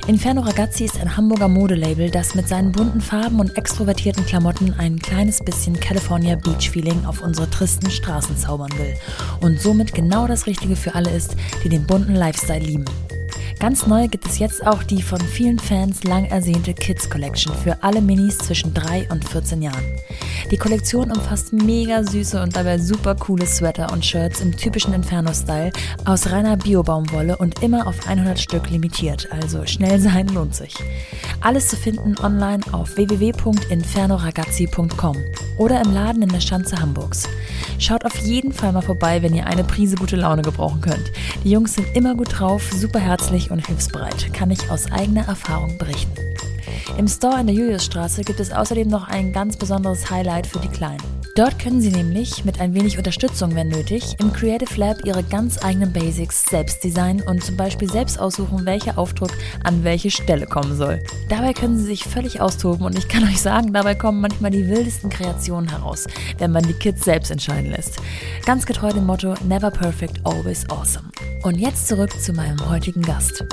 Inferno Ragazzi ist ein Hamburger Modelabel, das mit seinen bunten Farben und extrovertierten Klamotten ein kleines bisschen California Beach Feeling auf unsere tristen Straßen zaubern will. Und somit genau das Richtige für alle ist, die den bunten Lifestyle lieben. Ganz neu gibt es jetzt auch die von vielen Fans lang ersehnte Kids Collection für alle Minis zwischen 3 und 14 Jahren. Die Kollektion umfasst mega süße und dabei super coole Sweater und Shirts im typischen Inferno-Style aus reiner Bio-Baumwolle und immer auf 100 Stück limitiert, also schnell sein lohnt sich. Alles zu finden online auf www.infernoragazzi.com oder im Laden in der Schanze Hamburgs. Schaut auf jeden Fall mal vorbei, wenn ihr eine Prise gute Laune gebrauchen könnt. Die Jungs sind immer gut drauf, super herzlich und hilfsbereit, kann ich aus eigener Erfahrung berichten. Im Store in der Juliusstraße gibt es außerdem noch ein ganz besonderes Highlight für die Kleinen. Dort können Sie nämlich mit ein wenig Unterstützung, wenn nötig, im Creative Lab Ihre ganz eigenen Basics selbst designen und zum Beispiel selbst aussuchen, welcher Aufdruck an welche Stelle kommen soll. Dabei können Sie sich völlig austoben und ich kann (laughs) euch sagen, dabei kommen manchmal die wildesten Kreationen heraus, wenn man die Kids selbst entscheiden lässt. Ganz getreu dem Motto Never Perfect, Always Awesome. Und jetzt zurück zu meinem heutigen Gast.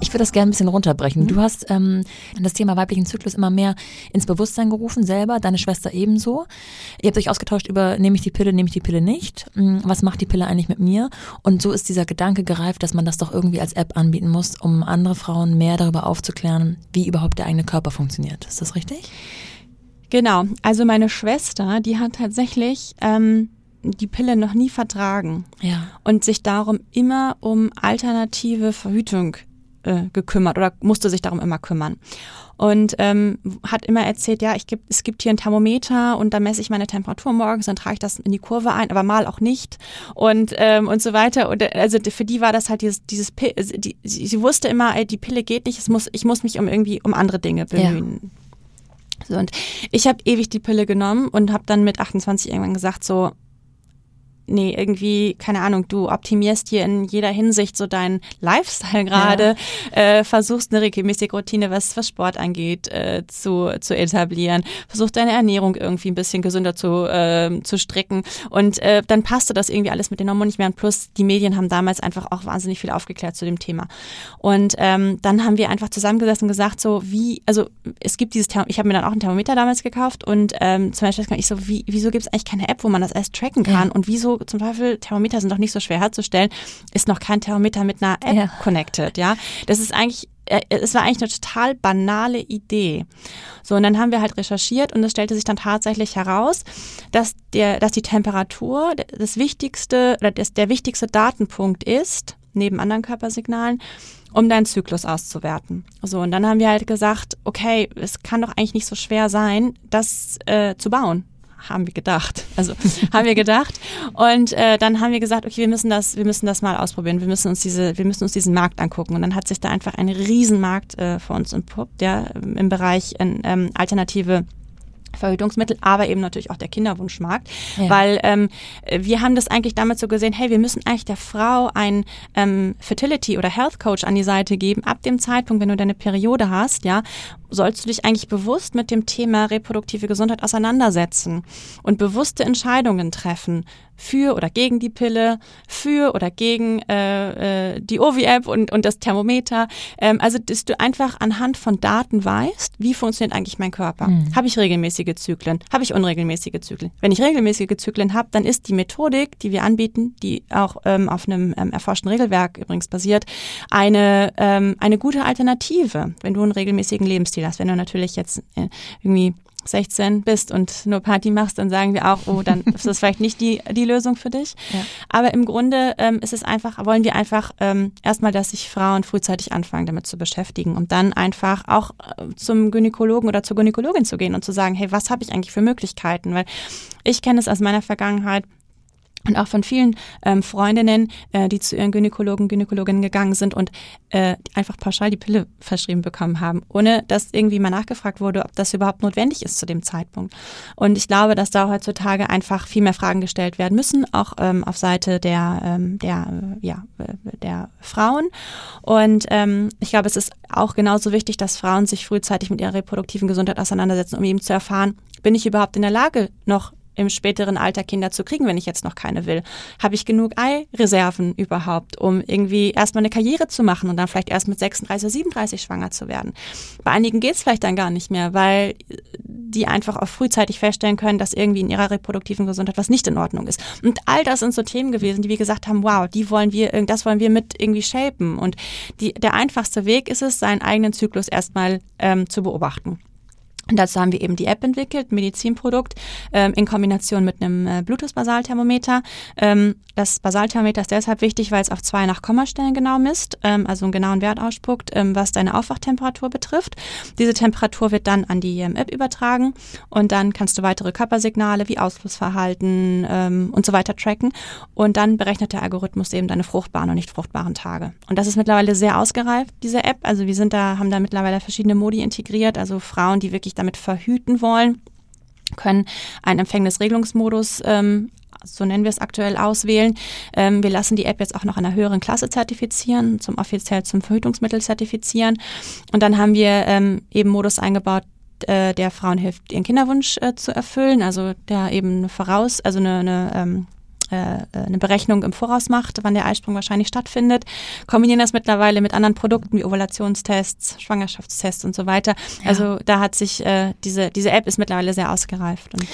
Ich würde das gerne ein bisschen runterbrechen. Mhm. Du hast ähm, das Thema weiblichen Zyklus immer mehr ins Bewusstsein gerufen, selber, deine Schwester ebenso. Ihr habt euch ausgetauscht über, nehme ich die Pille, nehme ich die Pille nicht? Hm, was macht die Pille eigentlich mit mir? Und so ist dieser Gedanke gereift, dass man das doch irgendwie als App anbieten muss, um andere Frauen mehr darüber aufzuklären, wie überhaupt der eigene Körper funktioniert. Ist das richtig? Genau, also meine Schwester, die hat tatsächlich ähm, die Pille noch nie vertragen ja. und sich darum immer um alternative Verhütung äh, gekümmert oder musste sich darum immer kümmern. Und ähm, hat immer erzählt, ja, ich geb, es gibt hier ein Thermometer und da messe ich meine Temperatur morgens, dann trage ich das in die Kurve ein, aber mal auch nicht und ähm, und so weiter. Und äh, also für die war das halt dieses, dieses die, sie wusste immer, ey, die Pille geht nicht, es muss, ich muss mich um irgendwie um andere Dinge bemühen. Ja. So, und ich habe ewig die Pille genommen und habe dann mit 28 irgendwann gesagt, so, nee, irgendwie, keine Ahnung, du optimierst hier in jeder Hinsicht so deinen Lifestyle gerade, ja. äh, versuchst eine regelmäßige Routine, was, was Sport angeht, äh, zu, zu etablieren, versuchst deine Ernährung irgendwie ein bisschen gesünder zu, äh, zu stricken und äh, dann passte das irgendwie alles mit den Hormonen nicht mehr und plus die Medien haben damals einfach auch wahnsinnig viel aufgeklärt zu dem Thema und ähm, dann haben wir einfach zusammengesessen und gesagt so, wie, also es gibt dieses, Therm ich habe mir dann auch ein Thermometer damals gekauft und ähm, zum Beispiel ich so, wie, wieso gibt es eigentlich keine App, wo man das erst tracken kann ja. und wieso zum Beispiel, Thermometer sind doch nicht so schwer herzustellen, ist noch kein Thermometer mit einer App ja. connected, ja. Das ist eigentlich äh, es war eigentlich eine total banale Idee. So, und dann haben wir halt recherchiert und es stellte sich dann tatsächlich heraus, dass der, dass die Temperatur das wichtigste oder das, der wichtigste Datenpunkt ist, neben anderen Körpersignalen, um deinen Zyklus auszuwerten. So, und dann haben wir halt gesagt, okay, es kann doch eigentlich nicht so schwer sein, das äh, zu bauen haben wir gedacht. Also haben wir gedacht. Und äh, dann haben wir gesagt, okay, wir müssen das, wir müssen das mal ausprobieren. Wir müssen uns diese, wir müssen uns diesen Markt angucken. Und dann hat sich da einfach ein Riesenmarkt äh, für uns entpuppt, ja, im Bereich äh, ähm, alternative Verhütungsmittel, aber eben natürlich auch der Kinderwunschmarkt, ja. weil ähm, wir haben das eigentlich damals so gesehen, hey, wir müssen eigentlich der Frau einen ähm, Fertility oder Health Coach an die Seite geben, ab dem Zeitpunkt, wenn du deine Periode hast, ja, sollst du dich eigentlich bewusst mit dem Thema reproduktive Gesundheit auseinandersetzen und bewusste Entscheidungen treffen für oder gegen die Pille, für oder gegen äh, äh, die Ovi-App und, und das Thermometer. Ähm, also, dass du einfach anhand von Daten weißt, wie funktioniert eigentlich mein Körper. Mhm. Habe ich regelmäßige Zyklen? Habe ich unregelmäßige Zyklen? Wenn ich regelmäßige Zyklen habe, dann ist die Methodik, die wir anbieten, die auch ähm, auf einem ähm, erforschten Regelwerk übrigens basiert, eine, ähm, eine gute Alternative, wenn du einen regelmäßigen Lebensstil hast. Wenn du natürlich jetzt äh, irgendwie 16 bist und nur Party machst, dann sagen wir auch, oh, dann (laughs) ist das vielleicht nicht die, die Lösung für dich. Ja. Aber im Grunde ähm, ist es einfach, wollen wir einfach ähm, erstmal, dass sich Frauen frühzeitig anfangen, damit zu beschäftigen und dann einfach auch äh, zum Gynäkologen oder zur Gynäkologin zu gehen und zu sagen, hey, was habe ich eigentlich für Möglichkeiten? Weil ich kenne es aus meiner Vergangenheit, und auch von vielen ähm, Freundinnen, äh, die zu ihren Gynäkologen, Gynäkologinnen gegangen sind und äh, einfach pauschal die Pille verschrieben bekommen haben, ohne dass irgendwie mal nachgefragt wurde, ob das überhaupt notwendig ist zu dem Zeitpunkt. Und ich glaube, dass da heutzutage einfach viel mehr Fragen gestellt werden müssen, auch ähm, auf Seite der, ähm, der, äh, ja, äh, der Frauen. Und ähm, ich glaube, es ist auch genauso wichtig, dass Frauen sich frühzeitig mit ihrer reproduktiven Gesundheit auseinandersetzen, um eben zu erfahren, bin ich überhaupt in der Lage, noch im späteren Alter Kinder zu kriegen, wenn ich jetzt noch keine will? Habe ich genug Eireserven überhaupt, um irgendwie erstmal eine Karriere zu machen und dann vielleicht erst mit 36 oder 37 schwanger zu werden? Bei einigen geht es vielleicht dann gar nicht mehr, weil die einfach auch frühzeitig feststellen können, dass irgendwie in ihrer reproduktiven Gesundheit was nicht in Ordnung ist. Und all das sind so Themen gewesen, die wir gesagt haben, wow, die wollen wir, das wollen wir mit irgendwie shapen. Und die, der einfachste Weg ist es, seinen eigenen Zyklus erstmal ähm, zu beobachten. Und dazu haben wir eben die App entwickelt, Medizinprodukt, ähm, in Kombination mit einem äh, Bluetooth-Basalthermometer. Ähm, das Basalthermometer ist deshalb wichtig, weil es auf zwei Nachkommastellen genau misst, ähm, also einen genauen Wert ausspuckt, ähm, was deine Aufwachtemperatur betrifft. Diese Temperatur wird dann an die ähm, App übertragen und dann kannst du weitere Körpersignale wie Ausflussverhalten ähm, und so weiter tracken. Und dann berechnet der Algorithmus eben deine fruchtbaren und nicht fruchtbaren Tage. Und das ist mittlerweile sehr ausgereift, diese App. Also wir sind da, haben da mittlerweile verschiedene Modi integriert, also Frauen, die wirklich sich damit verhüten wollen, können einen Empfängnisregelungsmodus ähm, so nennen wir es aktuell, auswählen. Ähm, wir lassen die App jetzt auch noch in einer höheren Klasse zertifizieren, zum offiziell zum Verhütungsmittel zertifizieren. Und dann haben wir ähm, eben Modus eingebaut, äh, der Frauen hilft, ihren Kinderwunsch äh, zu erfüllen, also der eben voraus, also eine, eine ähm, äh, eine Berechnung im Voraus macht, wann der Eisprung wahrscheinlich stattfindet. Kombinieren das mittlerweile mit anderen Produkten wie Ovulationstests, Schwangerschaftstests und so weiter. Ja. Also da hat sich äh, diese, diese App ist mittlerweile sehr ausgereift. Und,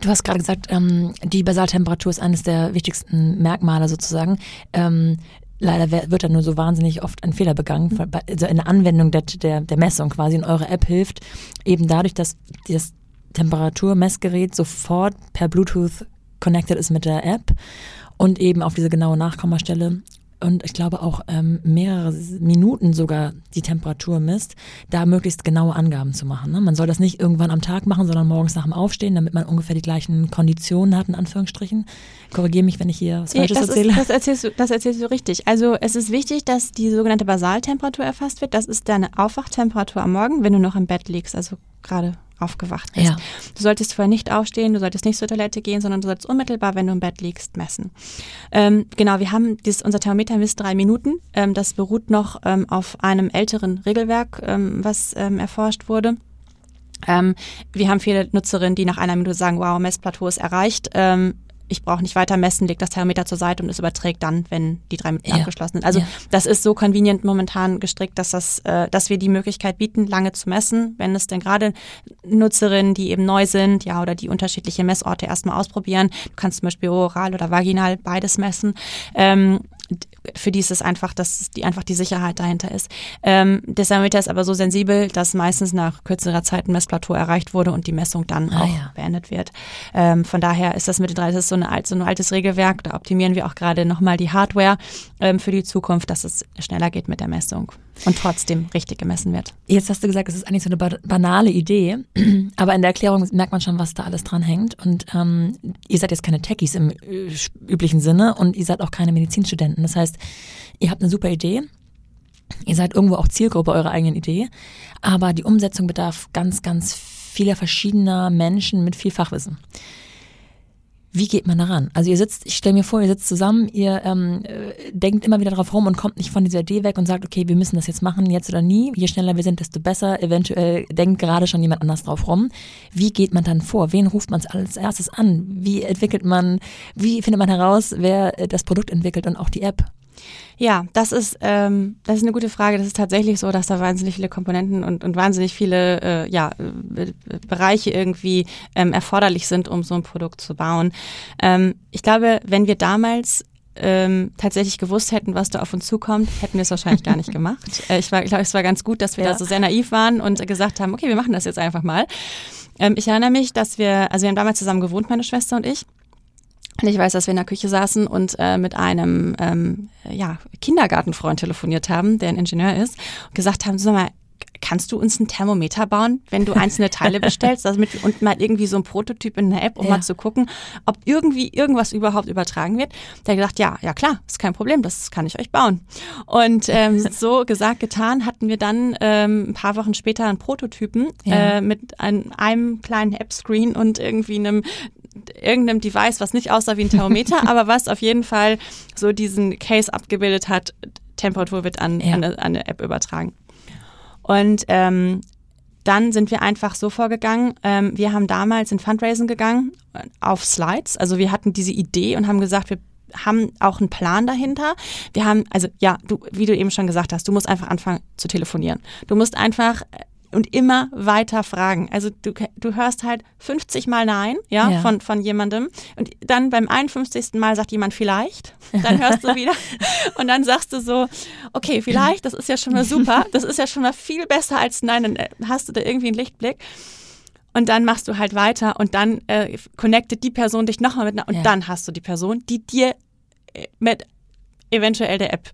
du hast gerade gesagt, ähm, die Basaltemperatur ist eines der wichtigsten Merkmale sozusagen. Ähm, Leider wird da nur so wahnsinnig oft ein Fehler begangen. Mhm. Also in der Anwendung der, der, der Messung quasi in eure App hilft eben dadurch, dass das Temperaturmessgerät sofort per Bluetooth connected ist mit der App und eben auf diese genaue Nachkommastelle und ich glaube auch ähm, mehrere Minuten sogar die Temperatur misst, da möglichst genaue Angaben zu machen. Ne? Man soll das nicht irgendwann am Tag machen, sondern morgens nach dem Aufstehen, damit man ungefähr die gleichen Konditionen hat, in Anführungsstrichen. Korrigiere mich, wenn ich hier was Falsches das erzähle. Ist, das, erzählst du, das erzählst du richtig. Also es ist wichtig, dass die sogenannte Basaltemperatur erfasst wird. Das ist deine Aufwachtemperatur am Morgen, wenn du noch im Bett liegst, also gerade aufgewacht bist. Ja. Du solltest vorher nicht aufstehen, du solltest nicht zur Toilette gehen, sondern du solltest unmittelbar, wenn du im Bett liegst, messen. Ähm, genau, wir haben dieses, unser Thermometer misst drei Minuten. Ähm, das beruht noch ähm, auf einem älteren Regelwerk, ähm, was ähm, erforscht wurde. Ähm, wir haben viele Nutzerinnen, die nach einer Minute sagen, wow, Messplateau ist erreicht ich brauche nicht weiter messen, legt das Thermometer zur Seite und es überträgt dann, wenn die drei Minuten ja. abgeschlossen sind. Also ja. das ist so convenient momentan gestrickt, dass das, äh, dass wir die Möglichkeit bieten, lange zu messen, wenn es denn gerade Nutzerinnen, die eben neu sind, ja, oder die unterschiedliche Messorte erstmal ausprobieren. Du kannst zum Beispiel oral oder vaginal beides messen. Ähm, für die ist es einfach, dass die einfach die Sicherheit dahinter ist. Ähm, der Thermometer ist aber so sensibel, dass meistens nach kürzerer Zeit ein Messplateau erreicht wurde und die Messung dann ah, auch ja. beendet wird. Ähm, von daher ist das mit den drei, das ist so, eine, so ein altes Regelwerk. Da optimieren wir auch gerade nochmal die Hardware ähm, für die Zukunft, dass es schneller geht mit der Messung und trotzdem richtig gemessen wird. Jetzt hast du gesagt, es ist eigentlich so eine banale Idee, (clears throat) aber in der Erklärung merkt man schon, was da alles dran hängt. Und ähm, ihr seid jetzt keine Techies im äh, üblichen Sinne und ihr seid auch keine Medizinstudenten. Das heißt, ihr habt eine super Idee. Ihr seid irgendwo auch Zielgruppe eurer eigenen Idee, aber die Umsetzung bedarf ganz, ganz vieler verschiedener Menschen mit viel Fachwissen wie geht man daran? Also ihr sitzt, ich stelle mir vor, ihr sitzt zusammen, ihr ähm, äh, denkt immer wieder drauf rum und kommt nicht von dieser Idee weg und sagt, okay, wir müssen das jetzt machen, jetzt oder nie. Je schneller wir sind, desto besser. Eventuell denkt gerade schon jemand anders drauf rum. Wie geht man dann vor? Wen ruft man als erstes an? Wie entwickelt man, wie findet man heraus, wer äh, das Produkt entwickelt und auch die App? Ja, das ist, ähm, das ist eine gute Frage. Das ist tatsächlich so, dass da wahnsinnig viele Komponenten und, und wahnsinnig viele äh, ja, äh, Bereiche irgendwie ähm, erforderlich sind, um so ein Produkt zu bauen. Ähm, ich glaube, wenn wir damals ähm, tatsächlich gewusst hätten, was da auf uns zukommt, hätten wir es wahrscheinlich gar nicht (laughs) gemacht. Äh, ich, war, ich glaube, es war ganz gut, dass wir ja. da so sehr naiv waren und gesagt haben, okay, wir machen das jetzt einfach mal. Ähm, ich erinnere mich, dass wir, also wir haben damals zusammen gewohnt, meine Schwester und ich. Und ich weiß, dass wir in der Küche saßen und äh, mit einem ähm, ja, Kindergartenfreund telefoniert haben, der ein Ingenieur ist, und gesagt haben, sag mal, kannst du uns ein Thermometer bauen, wenn du einzelne Teile bestellst, damit und mal irgendwie so ein Prototyp in der App, um ja. mal zu gucken, ob irgendwie irgendwas überhaupt übertragen wird. Der hat gesagt, ja, ja klar, ist kein Problem, das kann ich euch bauen. Und ähm, (laughs) so gesagt, getan, hatten wir dann ähm, ein paar Wochen später einen Prototypen ja. äh, mit einem, einem kleinen App-Screen und irgendwie einem irgendeinem Device, was nicht aussah wie ein Thermometer, (laughs) aber was auf jeden Fall so diesen Case abgebildet hat, Temperatur wird an, ja. an, eine, an eine App übertragen. Und ähm, dann sind wir einfach so vorgegangen. Ähm, wir haben damals in Fundraising gegangen äh, auf Slides. Also wir hatten diese Idee und haben gesagt, wir haben auch einen Plan dahinter. Wir haben, also ja, du, wie du eben schon gesagt hast, du musst einfach anfangen zu telefonieren. Du musst einfach äh, und immer weiter fragen. Also du, du hörst halt 50 Mal Nein, ja, ja, Von, von jemandem. Und dann beim 51. Mal sagt jemand vielleicht. Dann hörst du (laughs) wieder. und dann sagst du so, okay, vielleicht, das ist ja schon mal super. Das ist ja schon mal viel besser als Nein. Dann äh, hast du da irgendwie einen Lichtblick. Und dann machst du halt weiter und dann äh, connectet die Person dich nochmal mit einer, und ja. dann hast du die Person, die dir äh, mit eventuell der App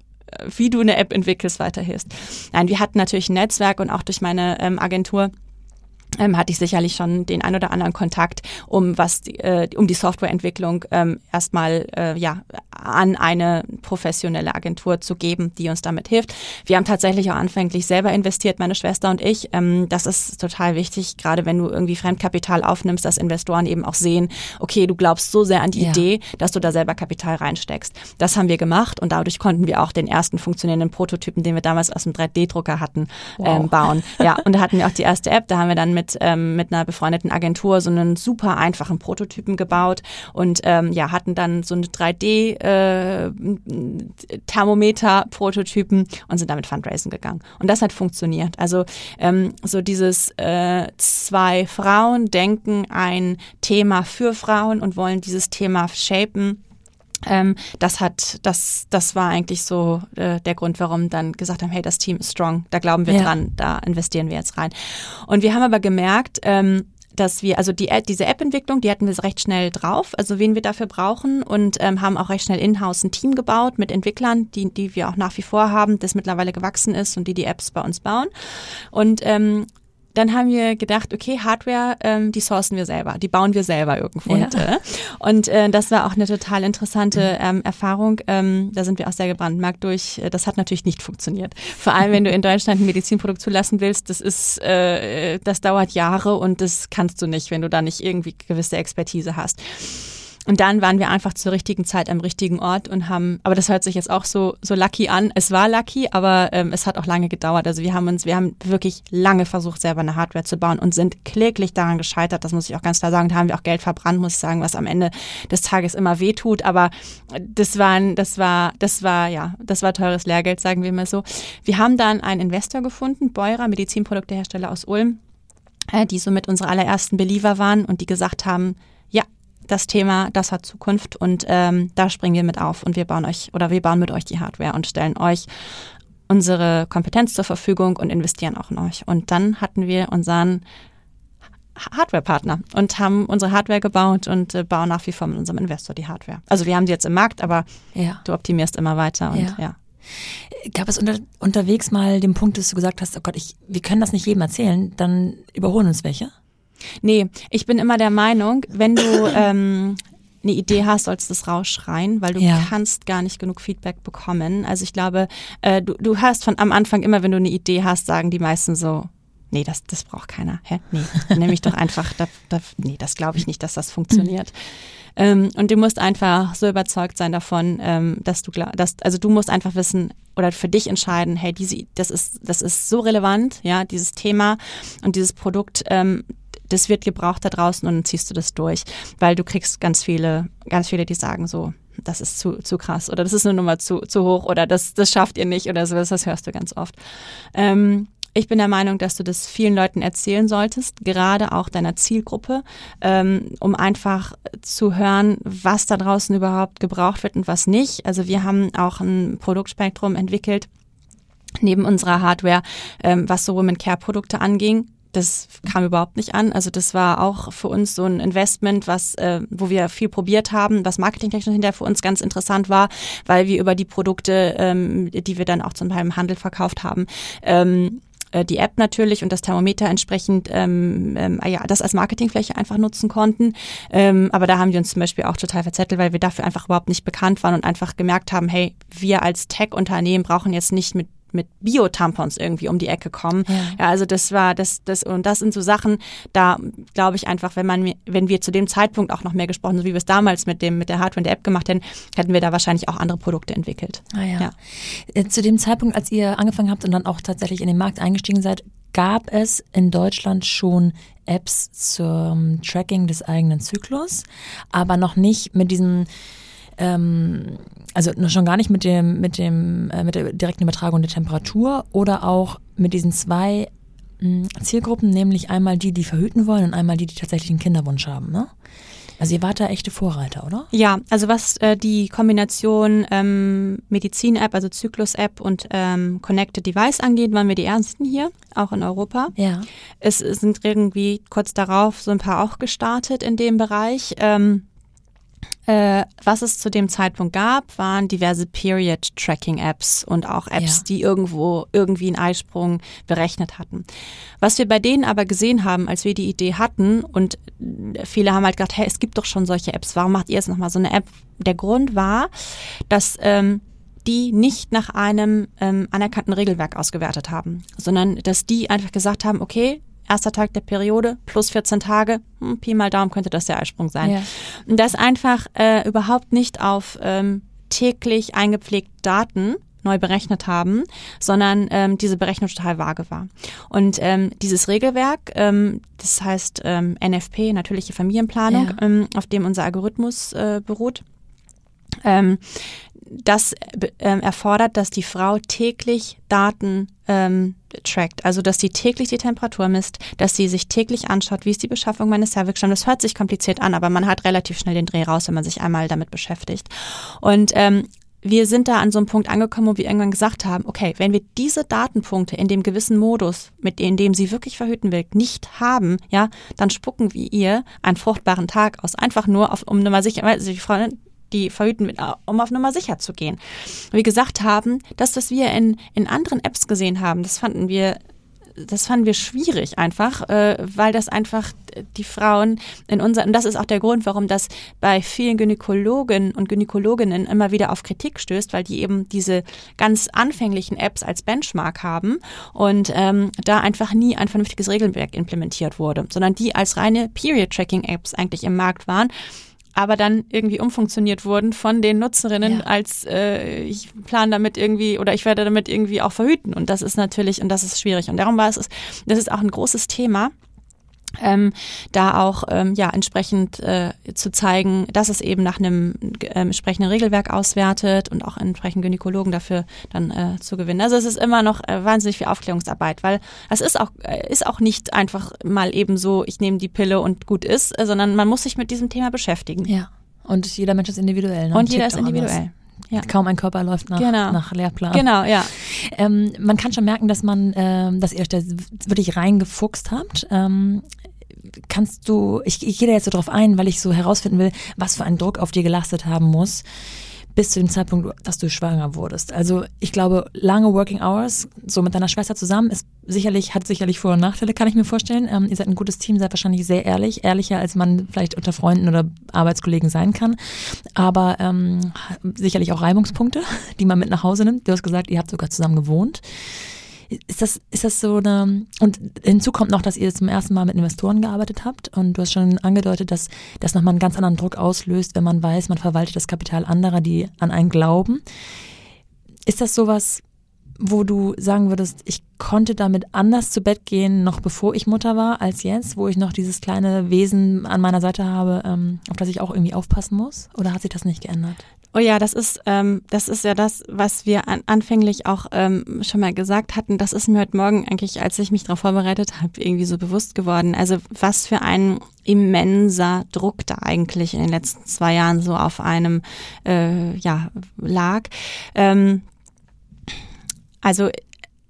wie du eine App entwickelst, weiterhilfst. Nein, wir hatten natürlich ein Netzwerk und auch durch meine ähm, Agentur ähm, hatte ich sicherlich schon den ein oder anderen Kontakt, um was äh, um die Softwareentwicklung ähm, erstmal äh, ja an eine professionelle Agentur zu geben, die uns damit hilft. Wir haben tatsächlich auch anfänglich selber investiert, meine Schwester und ich. Ähm, das ist total wichtig, gerade wenn du irgendwie Fremdkapital aufnimmst, dass Investoren eben auch sehen, okay, du glaubst so sehr an die ja. Idee, dass du da selber Kapital reinsteckst. Das haben wir gemacht und dadurch konnten wir auch den ersten funktionierenden Prototypen, den wir damals aus dem 3D-Drucker hatten, wow. ähm, bauen. Ja, und da hatten wir auch die erste App. Da haben wir dann mit mit, ähm, mit einer befreundeten Agentur so einen super einfachen Prototypen gebaut und ähm, ja, hatten dann so eine 3D-Thermometer-Prototypen äh, und sind damit Fundraisen gegangen. Und das hat funktioniert. Also ähm, so dieses äh, zwei Frauen denken ein Thema für Frauen und wollen dieses Thema shapen ähm, das hat, das, das war eigentlich so äh, der Grund, warum dann gesagt haben, hey, das Team ist strong, da glauben wir ja. dran, da investieren wir jetzt rein. Und wir haben aber gemerkt, ähm, dass wir, also die, diese App-Entwicklung, die hatten wir recht schnell drauf, also wen wir dafür brauchen und ähm, haben auch recht schnell in-house ein Team gebaut mit Entwicklern, die, die wir auch nach wie vor haben, das mittlerweile gewachsen ist und die die Apps bei uns bauen. Und ähm, dann haben wir gedacht, okay, Hardware, ähm, die sourcen wir selber, die bauen wir selber irgendwo. Ja. Und, äh, äh, das war auch eine total interessante ähm, Erfahrung. Ähm, da sind wir auch sehr gebrandmarkt durch. Das hat natürlich nicht funktioniert. Vor allem, wenn du in Deutschland ein Medizinprodukt zulassen willst, das ist, äh, das dauert Jahre und das kannst du nicht, wenn du da nicht irgendwie gewisse Expertise hast. Und dann waren wir einfach zur richtigen Zeit am richtigen Ort und haben, aber das hört sich jetzt auch so, so lucky an. Es war lucky, aber ähm, es hat auch lange gedauert. Also wir haben uns, wir haben wirklich lange versucht, selber eine Hardware zu bauen und sind kläglich daran gescheitert. Das muss ich auch ganz klar sagen. Da haben wir auch Geld verbrannt, muss ich sagen, was am Ende des Tages immer wehtut. Aber das waren, das war, das war, ja, das war teures Lehrgeld, sagen wir mal so. Wir haben dann einen Investor gefunden, Beurer, Medizinproduktehersteller aus Ulm, äh, die so mit unsere allerersten Believer waren und die gesagt haben, das Thema, das hat Zukunft und ähm, da springen wir mit auf und wir bauen euch oder wir bauen mit euch die Hardware und stellen euch unsere Kompetenz zur Verfügung und investieren auch in euch. Und dann hatten wir unseren Hardware-Partner und haben unsere Hardware gebaut und äh, bauen nach wie vor mit unserem Investor die Hardware. Also wir haben sie jetzt im Markt, aber ja. du optimierst immer weiter und ja. ja. Gab es unter, unterwegs mal den Punkt, dass du gesagt hast, oh Gott, ich, wir können das nicht jedem erzählen, dann überholen uns welche? Nee, ich bin immer der Meinung, wenn du (coughs) ähm, eine Idee hast, sollst du es rausschreien, weil du ja. kannst gar nicht genug Feedback bekommen. Also ich glaube, äh, du, du hörst von am Anfang immer, wenn du eine Idee hast, sagen die meisten so, nee, das, das braucht keiner. Hä? Nee, nehme ich doch einfach, da, da, nee, das glaube ich nicht, dass das funktioniert. Ähm, und du musst einfach so überzeugt sein davon, ähm, dass du dass, also du musst einfach wissen oder für dich entscheiden, hey, diese, das ist, das ist so relevant, ja, dieses Thema und dieses Produkt, ähm, das wird gebraucht da draußen und dann ziehst du das durch, weil du kriegst ganz viele, ganz viele, die sagen so, das ist zu, zu krass oder das ist eine Nummer zu, zu hoch oder das, das schafft ihr nicht oder sowas, das hörst du ganz oft. Ähm, ich bin der Meinung, dass du das vielen Leuten erzählen solltest, gerade auch deiner Zielgruppe, ähm, um einfach zu hören, was da draußen überhaupt gebraucht wird und was nicht. Also wir haben auch ein Produktspektrum entwickelt, neben unserer Hardware, ähm, was so Women Care Produkte anging das kam überhaupt nicht an. Also das war auch für uns so ein Investment, was, äh, wo wir viel probiert haben, was marketingtechnisch hinterher für uns ganz interessant war, weil wir über die Produkte, ähm, die wir dann auch zum Teil im Handel verkauft haben, ähm, äh, die App natürlich und das Thermometer entsprechend ähm, ähm, ja das als Marketingfläche einfach nutzen konnten. Ähm, aber da haben wir uns zum Beispiel auch total verzettelt, weil wir dafür einfach überhaupt nicht bekannt waren und einfach gemerkt haben, hey, wir als Tech-Unternehmen brauchen jetzt nicht mit mit Bio-Tampons irgendwie um die Ecke kommen. Ja. ja. also das war das das und das sind so Sachen, da glaube ich einfach, wenn man wenn wir zu dem Zeitpunkt auch noch mehr gesprochen, so wie wir es damals mit dem mit der Hardware und der App gemacht hätten, hätten wir da wahrscheinlich auch andere Produkte entwickelt. Ah, ja. ja. Äh, zu dem Zeitpunkt, als ihr angefangen habt und dann auch tatsächlich in den Markt eingestiegen seid, gab es in Deutschland schon Apps zum Tracking des eigenen Zyklus, aber noch nicht mit diesem ähm, also schon gar nicht mit dem, mit dem, äh, mit der direkten Übertragung der Temperatur oder auch mit diesen zwei mh, hm, Zielgruppen, nämlich einmal die, die verhüten wollen und einmal die, die tatsächlich einen Kinderwunsch haben, ne? Also ihr wart da echte Vorreiter, oder? Ja, also was äh, die Kombination ähm, Medizin-App, also Zyklus-App und ähm, Connected Device angeht, waren wir die Ersten hier, auch in Europa. Ja. Es sind irgendwie kurz darauf so ein paar auch gestartet in dem Bereich. Ähm, äh, was es zu dem Zeitpunkt gab, waren diverse Period-Tracking-Apps und auch Apps, ja. die irgendwo irgendwie einen Eisprung berechnet hatten. Was wir bei denen aber gesehen haben, als wir die Idee hatten und viele haben halt gedacht, hey, es gibt doch schon solche Apps, warum macht ihr jetzt nochmal so eine App? Der Grund war, dass ähm, die nicht nach einem ähm, anerkannten Regelwerk ausgewertet haben, sondern dass die einfach gesagt haben, okay, erster Tag der Periode plus 14 Tage, hm, Pi mal Daumen könnte das der Eisprung sein. Ja. Und das einfach äh, überhaupt nicht auf ähm, täglich eingepflegte Daten neu berechnet haben, sondern ähm, diese Berechnung total vage war. Und ähm, dieses Regelwerk, ähm, das heißt ähm, NFP, natürliche Familienplanung, ja. ähm, auf dem unser Algorithmus äh, beruht, ähm, das ähm, erfordert, dass die Frau täglich Daten ähm, trackt, also dass sie täglich die Temperatur misst, dass sie sich täglich anschaut, wie ist die Beschaffung meines Cervixstamms. Das hört sich kompliziert an, aber man hat relativ schnell den Dreh raus, wenn man sich einmal damit beschäftigt. Und ähm, wir sind da an so einem Punkt angekommen, wo wir irgendwann gesagt haben, okay, wenn wir diese Datenpunkte in dem gewissen Modus, mit in dem sie wirklich verhüten will, nicht haben, ja, dann spucken wir ihr einen fruchtbaren Tag aus. Einfach nur, auf, um Nummer sicher, weil die Freundin, die verhüten, um auf Nummer sicher zu gehen. Wir gesagt haben, das, was wir in, in anderen Apps gesehen haben, das fanden wir das fanden wir schwierig einfach, äh, weil das einfach die Frauen in unser und das ist auch der Grund, warum das bei vielen Gynäkologen und Gynäkologinnen immer wieder auf Kritik stößt, weil die eben diese ganz anfänglichen Apps als Benchmark haben und ähm, da einfach nie ein vernünftiges Regelwerk implementiert wurde, sondern die als reine Period-Tracking-Apps eigentlich im Markt waren aber dann irgendwie umfunktioniert wurden von den Nutzerinnen ja. als äh, ich plane damit irgendwie oder ich werde damit irgendwie auch verhüten und das ist natürlich und das ist schwierig und darum war es das ist auch ein großes Thema ähm, da auch ähm, ja entsprechend äh, zu zeigen, dass es eben nach einem äh, entsprechenden Regelwerk auswertet und auch entsprechend Gynäkologen dafür dann äh, zu gewinnen. Also es ist immer noch äh, wahnsinnig viel Aufklärungsarbeit, weil es ist auch äh, ist auch nicht einfach mal eben so, ich nehme die Pille und gut ist, sondern man muss sich mit diesem Thema beschäftigen. Ja. Und jeder Mensch ist individuell. Ne? Und jeder ist individuell. Ja. Kaum ein Körper läuft nach, genau. nach Lehrplan. Genau, ja. Ähm, man kann schon merken, dass man, ähm, dass ihr euch da wirklich reingefuchst habt. Ähm, kannst du, ich, ich gehe da jetzt so drauf ein, weil ich so herausfinden will, was für einen Druck auf dir gelastet haben muss, bis zu dem Zeitpunkt, dass du schwanger wurdest. Also ich glaube, lange Working Hours, so mit deiner Schwester zusammen, ist sicherlich, hat sicherlich Vor- und Nachteile, kann ich mir vorstellen. Ähm, ihr seid ein gutes Team, seid wahrscheinlich sehr ehrlich, ehrlicher, als man vielleicht unter Freunden oder Arbeitskollegen sein kann. Aber ähm, sicherlich auch Reibungspunkte, (laughs) die man mit nach Hause nimmt. Du hast gesagt, ihr habt sogar zusammen gewohnt. Ist das, ist das so eine, und hinzu kommt noch, dass ihr zum ersten Mal mit Investoren gearbeitet habt und du hast schon angedeutet, dass das nochmal einen ganz anderen Druck auslöst, wenn man weiß, man verwaltet das Kapital anderer, die an einen glauben. Ist das sowas, wo du sagen würdest, ich konnte damit anders zu Bett gehen, noch bevor ich Mutter war, als jetzt, wo ich noch dieses kleine Wesen an meiner Seite habe, ähm, auf das ich auch irgendwie aufpassen muss? Oder hat sich das nicht geändert? Oh ja, das ist, ähm, das ist ja das, was wir an, anfänglich auch ähm, schon mal gesagt hatten. Das ist mir heute Morgen eigentlich, als ich mich darauf vorbereitet habe, irgendwie so bewusst geworden. Also was für ein immenser Druck da eigentlich in den letzten zwei Jahren so auf einem äh, ja lag. Ähm, also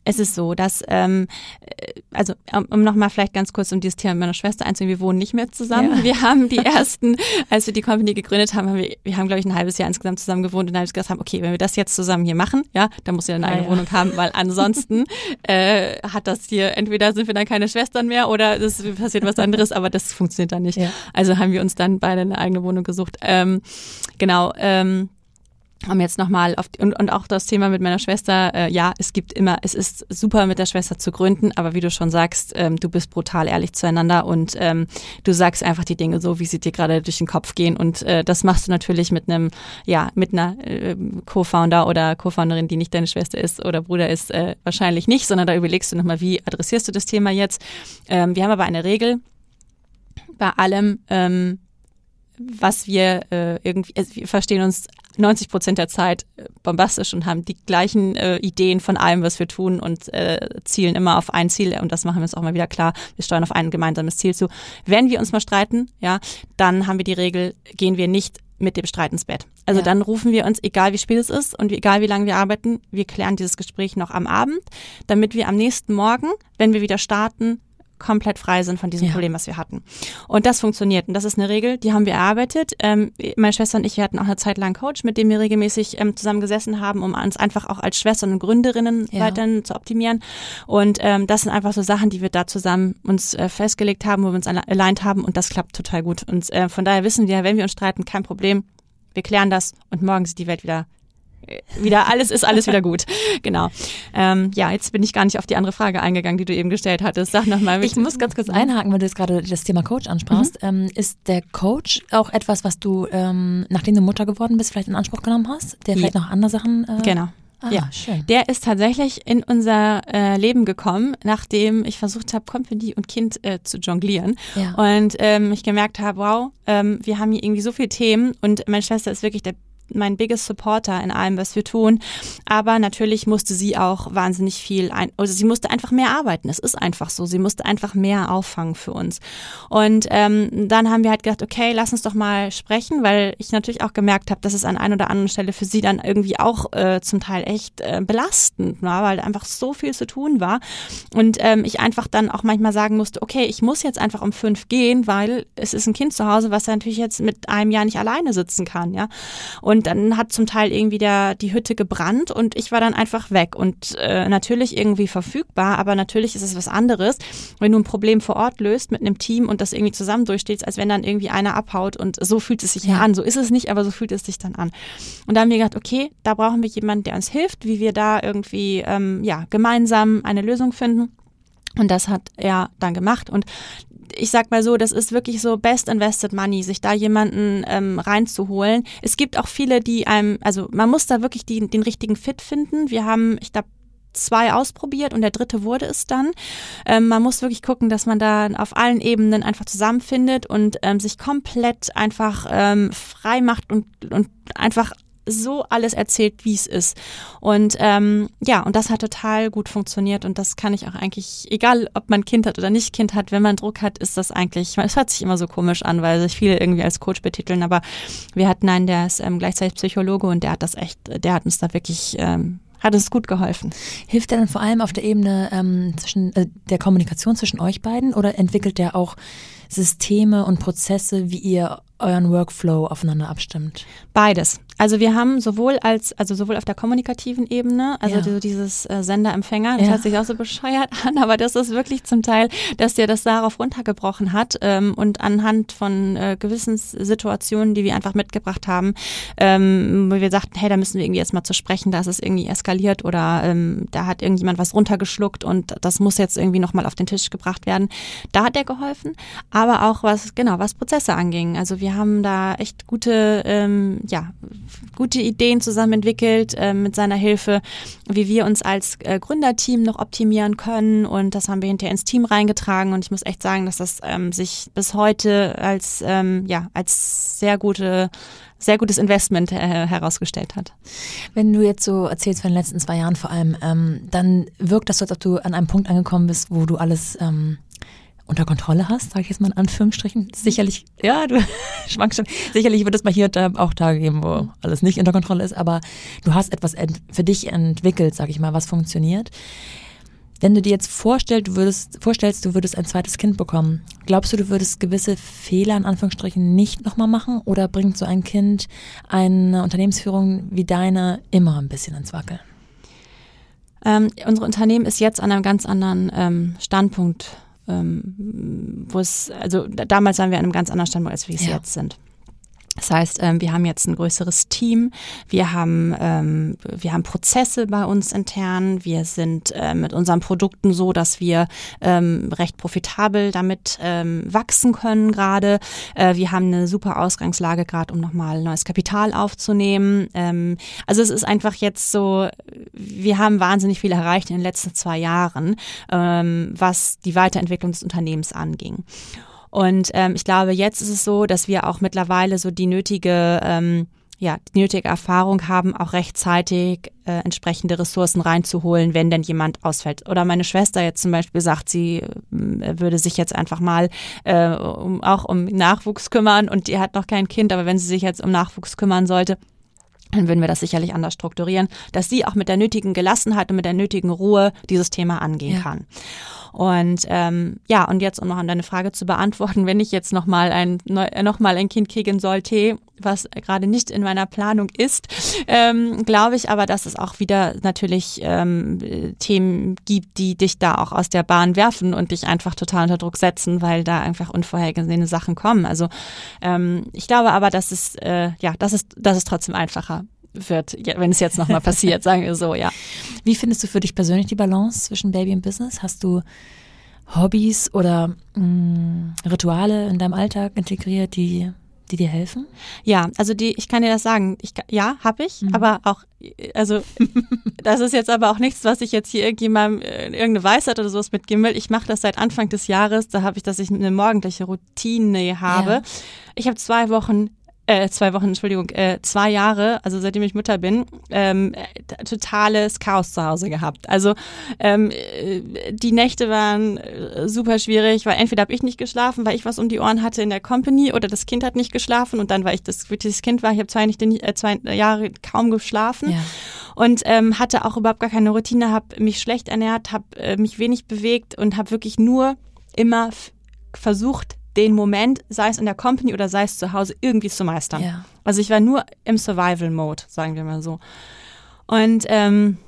es ist so, dass, ähm, äh, also um, um nochmal vielleicht ganz kurz um dieses Thema meiner Schwester einzugehen, wir wohnen nicht mehr zusammen. Ja. Wir haben die (laughs) ersten, als wir die Company gegründet haben, haben wir, wir haben, glaube ich, ein halbes Jahr insgesamt zusammen gewohnt und dann habe ich gesagt, okay, wenn wir das jetzt zusammen hier machen, ja, dann muss sie eine eigene ja, Wohnung haben, weil ansonsten (laughs) äh, hat das hier, entweder sind wir dann keine Schwestern mehr oder es passiert was anderes, aber das funktioniert dann nicht. Also haben wir uns dann beide eine eigene Wohnung gesucht. Ähm, genau. Ähm, um jetzt nochmal auf und, und auch das Thema mit meiner Schwester, äh, ja, es gibt immer, es ist super mit der Schwester zu gründen, aber wie du schon sagst, ähm, du bist brutal ehrlich zueinander und ähm, du sagst einfach die Dinge so, wie sie dir gerade durch den Kopf gehen und äh, das machst du natürlich mit einem, ja, mit einer äh, Co-Founder oder Co-Founderin, die nicht deine Schwester ist oder Bruder ist, äh, wahrscheinlich nicht, sondern da überlegst du nochmal, wie adressierst du das Thema jetzt. Ähm, wir haben aber eine Regel bei allem, ähm, was wir äh, irgendwie, also wir verstehen uns 90 Prozent der Zeit äh, bombastisch und haben die gleichen äh, Ideen von allem, was wir tun und äh, zielen immer auf ein Ziel und das machen wir uns auch mal wieder klar. Wir steuern auf ein gemeinsames Ziel zu. Wenn wir uns mal streiten, ja, dann haben wir die Regel, gehen wir nicht mit dem Streit ins Bett. Also ja. dann rufen wir uns, egal wie spät es ist und egal wie lange wir arbeiten, wir klären dieses Gespräch noch am Abend, damit wir am nächsten Morgen, wenn wir wieder starten, komplett frei sind von diesem ja. Problem, was wir hatten. Und das funktioniert. Und das ist eine Regel, die haben wir erarbeitet. Ähm, meine Schwester und ich, wir hatten auch eine Zeit lang einen Coach, mit dem wir regelmäßig ähm, zusammen gesessen haben, um uns einfach auch als Schwestern und Gründerinnen ja. weiterhin zu optimieren. Und ähm, das sind einfach so Sachen, die wir da zusammen uns äh, festgelegt haben, wo wir uns aligned haben. Und das klappt total gut. Und äh, von daher wissen wir, wenn wir uns streiten, kein Problem. Wir klären das und morgen sieht die Welt wieder wieder alles ist alles wieder gut. Genau. Ähm, ja, jetzt bin ich gar nicht auf die andere Frage eingegangen, die du eben gestellt hattest. Sag nochmal. Ich muss ganz kurz einhaken, weil du jetzt gerade das Thema Coach ansprachst. Mhm. Ähm, ist der Coach auch etwas, was du, ähm, nachdem du Mutter geworden bist, vielleicht in Anspruch genommen hast, der vielleicht ja. noch andere Sachen? Äh, genau. Ah, ja, schön. Der ist tatsächlich in unser äh, Leben gekommen, nachdem ich versucht habe, Company und Kind äh, zu jonglieren. Ja. Und ähm, ich gemerkt habe, wow, ähm, wir haben hier irgendwie so viele Themen und meine Schwester ist wirklich der mein biggest Supporter in allem, was wir tun. Aber natürlich musste sie auch wahnsinnig viel, ein, also sie musste einfach mehr arbeiten. Es ist einfach so. Sie musste einfach mehr auffangen für uns. Und ähm, dann haben wir halt gedacht, okay, lass uns doch mal sprechen, weil ich natürlich auch gemerkt habe, dass es an einer oder anderen Stelle für sie dann irgendwie auch äh, zum Teil echt äh, belastend war, weil einfach so viel zu tun war. Und ähm, ich einfach dann auch manchmal sagen musste, okay, ich muss jetzt einfach um fünf gehen, weil es ist ein Kind zu Hause, was natürlich jetzt mit einem Jahr nicht alleine sitzen kann, ja. Und und dann hat zum Teil irgendwie der, die Hütte gebrannt und ich war dann einfach weg. Und äh, natürlich irgendwie verfügbar, aber natürlich ist es was anderes, wenn du ein Problem vor Ort löst mit einem Team und das irgendwie zusammen durchsteht, als wenn dann irgendwie einer abhaut und so fühlt es sich ja an. So ist es nicht, aber so fühlt es sich dann an. Und da haben wir gedacht, okay, da brauchen wir jemanden, der uns hilft, wie wir da irgendwie ähm, ja gemeinsam eine Lösung finden. Und das hat er dann gemacht. Und ich sag mal so, das ist wirklich so best invested money, sich da jemanden ähm, reinzuholen. Es gibt auch viele, die einem, also man muss da wirklich die, den richtigen Fit finden. Wir haben, ich glaube, zwei ausprobiert und der dritte wurde es dann. Ähm, man muss wirklich gucken, dass man da auf allen Ebenen einfach zusammenfindet und ähm, sich komplett einfach ähm, frei macht und, und einfach so alles erzählt, wie es ist. Und ähm, ja, und das hat total gut funktioniert und das kann ich auch eigentlich, egal ob man Kind hat oder nicht Kind hat, wenn man Druck hat, ist das eigentlich, es hört sich immer so komisch an, weil sich viele irgendwie als Coach betiteln, aber wir hatten einen, der ist ähm, gleichzeitig Psychologe und der hat das echt, der hat uns da wirklich ähm, hat es gut geholfen. Hilft der dann vor allem auf der Ebene ähm, zwischen äh, der Kommunikation zwischen euch beiden oder entwickelt der auch Systeme und Prozesse, wie ihr euren Workflow aufeinander abstimmt? Beides. Also wir haben sowohl als, also sowohl auf der kommunikativen Ebene, also ja. dieses äh, Sender-Empfänger, das ja. hört sich auch so bescheuert (laughs) an, aber das ist wirklich zum Teil, dass der das darauf runtergebrochen hat ähm, und anhand von äh, gewissen Situationen, die wir einfach mitgebracht haben, ähm, wo wir sagten, hey, da müssen wir irgendwie jetzt mal zu sprechen, da ist es irgendwie eskaliert oder ähm, da hat irgendjemand was runtergeschluckt und das muss jetzt irgendwie nochmal auf den Tisch gebracht werden. Da hat er geholfen, aber auch was, genau, was Prozesse anging. Also wir haben da echt gute, ähm, ja, gute Ideen zusammen entwickelt äh, mit seiner Hilfe, wie wir uns als äh, Gründerteam noch optimieren können. Und das haben wir hinterher ins Team reingetragen. Und ich muss echt sagen, dass das ähm, sich bis heute als, ähm, ja, als sehr gute sehr gutes Investment äh, herausgestellt hat. Wenn du jetzt so erzählst von den letzten zwei Jahren vor allem, ähm, dann wirkt das so, als ob du an einem Punkt angekommen bist, wo du alles ähm, unter Kontrolle hast, sage ich jetzt mal in Anführungsstrichen. Sicherlich, ja, du (laughs) schwankst schon. Sicherlich wird es mal hier auch Tage geben, wo alles nicht unter Kontrolle ist, aber du hast etwas für dich entwickelt, sage ich mal, was funktioniert. Wenn du dir jetzt vorstellst, du würdest, vorstellst, du würdest ein zweites Kind bekommen, glaubst du, du würdest gewisse Fehler in Anführungsstrichen nicht nochmal machen oder bringt so ein Kind eine Unternehmensführung wie deine immer ein bisschen ins Wackeln? Ähm, unsere Unternehmen ist jetzt an einem ganz anderen ähm, Standpunkt ähm, wo es, also damals waren wir an einem ganz anderen Standpunkt, als wir es ja. jetzt sind. Das heißt, ähm, wir haben jetzt ein größeres Team, wir haben, ähm, wir haben Prozesse bei uns intern, wir sind äh, mit unseren Produkten so, dass wir ähm, recht profitabel damit wachsen können gerade. Äh, wir haben eine super Ausgangslage gerade, um nochmal neues Kapital aufzunehmen. also es ist einfach jetzt so, wir haben wahnsinnig viel erreicht in den letzten zwei Jahren, was die Weiterentwicklung des Unternehmens anging. Und ähm, ich glaube, jetzt ist es so, dass wir auch mittlerweile so die nötige ähm, ja, die nötige Erfahrung haben, auch rechtzeitig äh, entsprechende Ressourcen reinzuholen, wenn denn jemand ausfällt. Oder meine Schwester jetzt zum Beispiel sagt, sie äh, würde sich jetzt einfach mal äh, um, auch um Nachwuchs kümmern und die hat noch kein Kind, aber wenn sie sich jetzt um Nachwuchs kümmern sollte, dann würden wir das sicherlich anders strukturieren, dass sie auch mit der nötigen Gelassenheit und mit der nötigen Ruhe dieses Thema angehen ja. kann. Und ähm, ja, und jetzt, um noch an deine Frage zu beantworten, wenn ich jetzt nochmal ein, noch mal ein Kind kriegen sollte, was gerade nicht in meiner Planung ist, ähm, glaube ich aber, dass es auch wieder natürlich ähm, Themen gibt, die dich da auch aus der Bahn werfen und dich einfach total unter Druck setzen, weil da einfach unvorhergesehene Sachen kommen. Also ähm, ich glaube aber, dass es äh, ja, das ist das ist trotzdem einfacher wird, wenn es jetzt nochmal passiert, (laughs) sagen wir so, ja. Wie findest du für dich persönlich die Balance zwischen Baby und Business? Hast du Hobbys oder mh, mm, Rituale in deinem Alltag integriert, die die dir helfen? Ja, also die, ich kann dir das sagen. Ich, ja, habe ich, mhm. aber auch, also (laughs) das ist jetzt aber auch nichts, was ich jetzt hier irgendjemandem äh, irgendeine Weisheit oder sowas mitgeben will. Ich mache das seit Anfang des Jahres. Da habe ich, dass ich eine morgendliche Routine habe. Ja. Ich habe zwei Wochen äh, zwei Wochen, Entschuldigung, äh, zwei Jahre, also seitdem ich Mutter bin, ähm, äh, totales Chaos zu Hause gehabt. Also ähm, äh, die Nächte waren äh, super schwierig, weil entweder habe ich nicht geschlafen, weil ich was um die Ohren hatte in der Company oder das Kind hat nicht geschlafen und dann, weil ich das, das Kind war, ich habe zwei, äh, zwei Jahre kaum geschlafen. Ja. Und ähm, hatte auch überhaupt gar keine Routine, habe mich schlecht ernährt, habe äh, mich wenig bewegt und habe wirklich nur immer versucht, den Moment, sei es in der Company oder sei es zu Hause, irgendwie zu meistern. Ja. Also ich war nur im Survival-Mode, sagen wir mal so. Und ähm,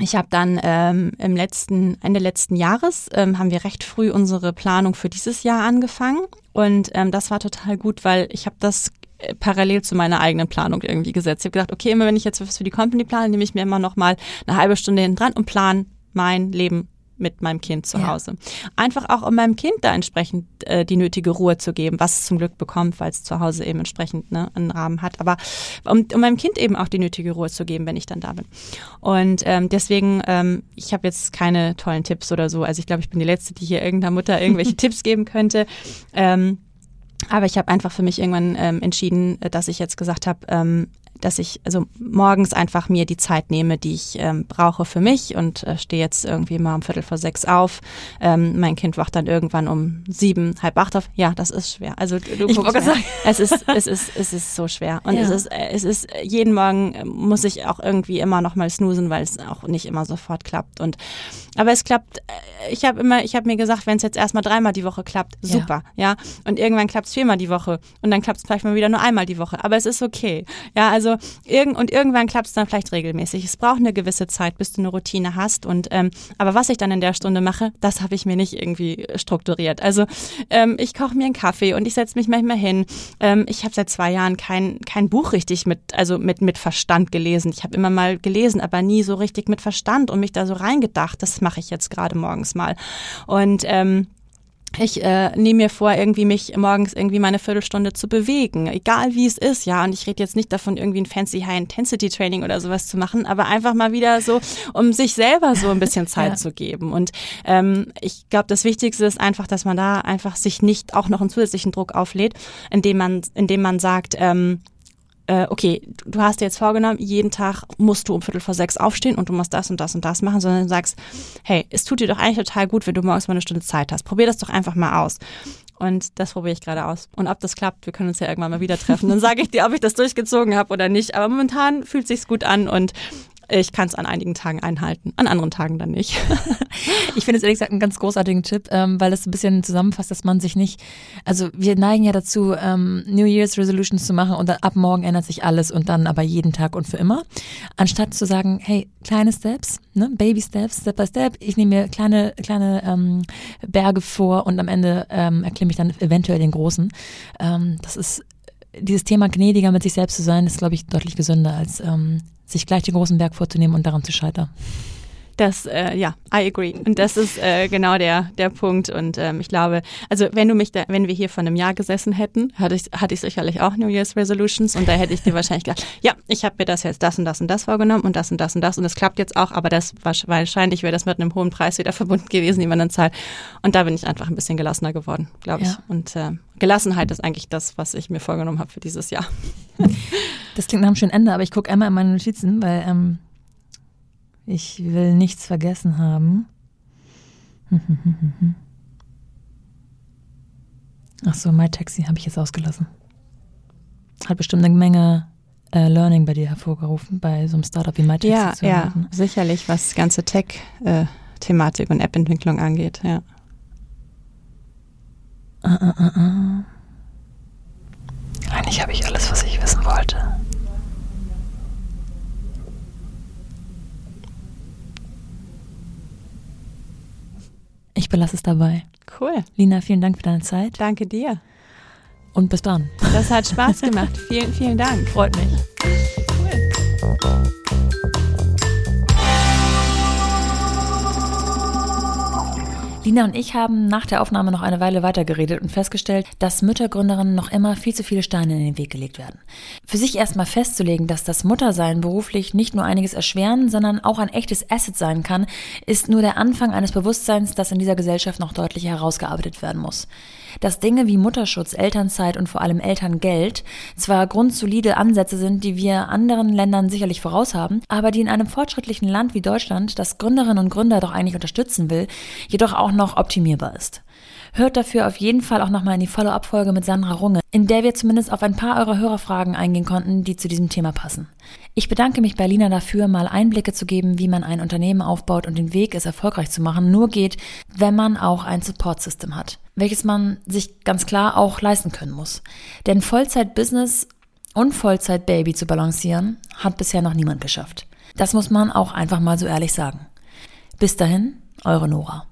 ich habe dann ähm, im letzten Ende letzten Jahres ähm, haben wir recht früh unsere Planung für dieses Jahr angefangen und ähm, das war total gut, weil ich habe das äh, parallel zu meiner eigenen Planung irgendwie gesetzt. Ich habe gedacht, okay, immer wenn ich jetzt was für die Company plane, nehme ich mir immer noch mal eine halbe Stunde hinten dran und plan mein Leben mit meinem Kind zu Hause. Ja. Einfach auch, um meinem Kind da entsprechend äh, die nötige Ruhe zu geben, was es zum Glück bekommt, weil es zu Hause eben entsprechend ne, einen Rahmen hat. Aber um, um meinem Kind eben auch die nötige Ruhe zu geben, wenn ich dann da bin. Und ähm, deswegen, ähm, ich habe jetzt keine tollen Tipps oder so. Also ich glaube, ich bin die Letzte, die hier irgendeiner Mutter irgendwelche (laughs) Tipps geben könnte. Ähm, aber ich habe einfach für mich irgendwann ähm, entschieden, dass ich jetzt gesagt habe, ähm, dass ich also morgens einfach mir die Zeit nehme, die ich ähm, brauche für mich und äh, stehe jetzt irgendwie mal um Viertel vor sechs auf. Ähm, mein Kind wacht dann irgendwann um sieben, halb acht auf. Ja, das ist schwer. Also du ich guckst sagen. es ist es ist es ist so schwer und ja. es ist es ist jeden Morgen äh, muss ich auch irgendwie immer noch mal snoosen, weil es auch nicht immer sofort klappt und aber es klappt. Äh, ich habe immer ich habe mir gesagt, wenn es jetzt erstmal dreimal die Woche klappt, super, ja. ja? Und irgendwann klappt es viermal die Woche und dann klappt es vielleicht mal wieder nur einmal die Woche, aber es ist okay. Ja, also also irgend und irgendwann klappt es dann vielleicht regelmäßig. Es braucht eine gewisse Zeit, bis du eine Routine hast. Und ähm, aber was ich dann in der Stunde mache, das habe ich mir nicht irgendwie strukturiert. Also ähm, ich koche mir einen Kaffee und ich setze mich manchmal hin. Ähm, ich habe seit zwei Jahren kein kein Buch richtig mit also mit mit Verstand gelesen. Ich habe immer mal gelesen, aber nie so richtig mit Verstand und mich da so reingedacht. Das mache ich jetzt gerade morgens mal. Und ähm, ich äh, nehme mir vor, irgendwie mich morgens irgendwie meine Viertelstunde zu bewegen, egal wie es ist, ja. Und ich rede jetzt nicht davon, irgendwie ein fancy High-Intensity-Training oder sowas zu machen, aber einfach mal wieder so, um sich selber so ein bisschen (laughs) Zeit ja. zu geben. Und ähm, ich glaube, das Wichtigste ist einfach, dass man da einfach sich nicht auch noch einen zusätzlichen Druck auflädt, indem man, indem man sagt, ähm, äh, okay, du hast dir jetzt vorgenommen, jeden Tag musst du um Viertel vor sechs aufstehen und du musst das und das und das machen, sondern sagst, hey, es tut dir doch eigentlich total gut, wenn du morgens mal eine Stunde Zeit hast. Probier das doch einfach mal aus. Und das probiere ich gerade aus. Und ob das klappt, wir können uns ja irgendwann mal wieder treffen. Dann sage ich dir, ob ich das durchgezogen habe oder nicht. Aber momentan fühlt sich's gut an und ich kann es an einigen Tagen einhalten, an anderen Tagen dann nicht. (laughs) ich finde es ehrlich gesagt einen ganz großartigen Tipp, ähm, weil das ein bisschen zusammenfasst, dass man sich nicht, also wir neigen ja dazu, ähm, New Year's Resolutions zu machen und dann ab morgen ändert sich alles und dann aber jeden Tag und für immer. Anstatt zu sagen, hey, kleine Steps, ne, Baby Steps, Step by Step, ich nehme mir kleine, kleine ähm, Berge vor und am Ende ähm, erklimme ich dann eventuell den großen. Ähm, das ist dieses Thema gnädiger mit sich selbst zu sein, ist, glaube ich, deutlich gesünder als ähm, sich gleich den großen Berg vorzunehmen und daran zu scheitern. Das, äh, ja, I agree. Und das ist äh, genau der, der Punkt. Und ähm, ich glaube, also wenn du mich da, wenn wir hier vor einem Jahr gesessen hätten, hatte ich, hatte ich sicherlich auch New Year's Resolutions und da hätte ich dir wahrscheinlich gedacht, (laughs) ja, ich habe mir das jetzt das und das und das vorgenommen und das und das und das und das klappt jetzt auch, aber das wahrscheinlich wäre das mit einem hohen Preis wieder (laughs) verbunden gewesen, die man dann zahlt. Und da bin ich einfach ein bisschen gelassener geworden, glaube ich. Ja. Und äh, Gelassenheit ist eigentlich das, was ich mir vorgenommen habe für dieses Jahr. (laughs) Das klingt nach einem schönen Ende, aber ich gucke einmal in meine Notizen, weil ähm, ich will nichts vergessen haben. Ach so, My Taxi habe ich jetzt ausgelassen. Hat bestimmt eine Menge äh, Learning bei dir hervorgerufen, bei so einem Startup wie My Taxi ja, zu. Ja, sicherlich, was ganze Tech-Thematik äh, und App-Entwicklung angeht, ja. Ah, ah, ah, ah. Eigentlich habe ich alles, was ich wissen wollte. Ich belasse es dabei. Cool. Lina, vielen Dank für deine Zeit. Danke dir. Und bis dann. Das hat Spaß gemacht. (laughs) vielen, vielen Dank. Freut mich. Cool. Lina und ich haben nach der Aufnahme noch eine Weile weitergeredet und festgestellt, dass Müttergründerinnen noch immer viel zu viele Steine in den Weg gelegt werden. Für sich erstmal festzulegen, dass das Muttersein beruflich nicht nur einiges erschweren, sondern auch ein echtes Asset sein kann, ist nur der Anfang eines Bewusstseins, das in dieser Gesellschaft noch deutlich herausgearbeitet werden muss dass Dinge wie Mutterschutz, Elternzeit und vor allem Elterngeld zwar grundsolide Ansätze sind, die wir anderen Ländern sicherlich voraus haben, aber die in einem fortschrittlichen Land wie Deutschland, das Gründerinnen und Gründer doch eigentlich unterstützen will, jedoch auch noch optimierbar ist. Hört dafür auf jeden Fall auch nochmal in die Follow-up-Folge mit Sandra Runge, in der wir zumindest auf ein paar eurer Hörerfragen eingehen konnten, die zu diesem Thema passen. Ich bedanke mich bei Lina dafür, mal Einblicke zu geben, wie man ein Unternehmen aufbaut und den Weg, es erfolgreich zu machen, nur geht, wenn man auch ein Support-System hat, welches man sich ganz klar auch leisten können muss. Denn Vollzeit-Business und Vollzeit-Baby zu balancieren, hat bisher noch niemand geschafft. Das muss man auch einfach mal so ehrlich sagen. Bis dahin, eure Nora.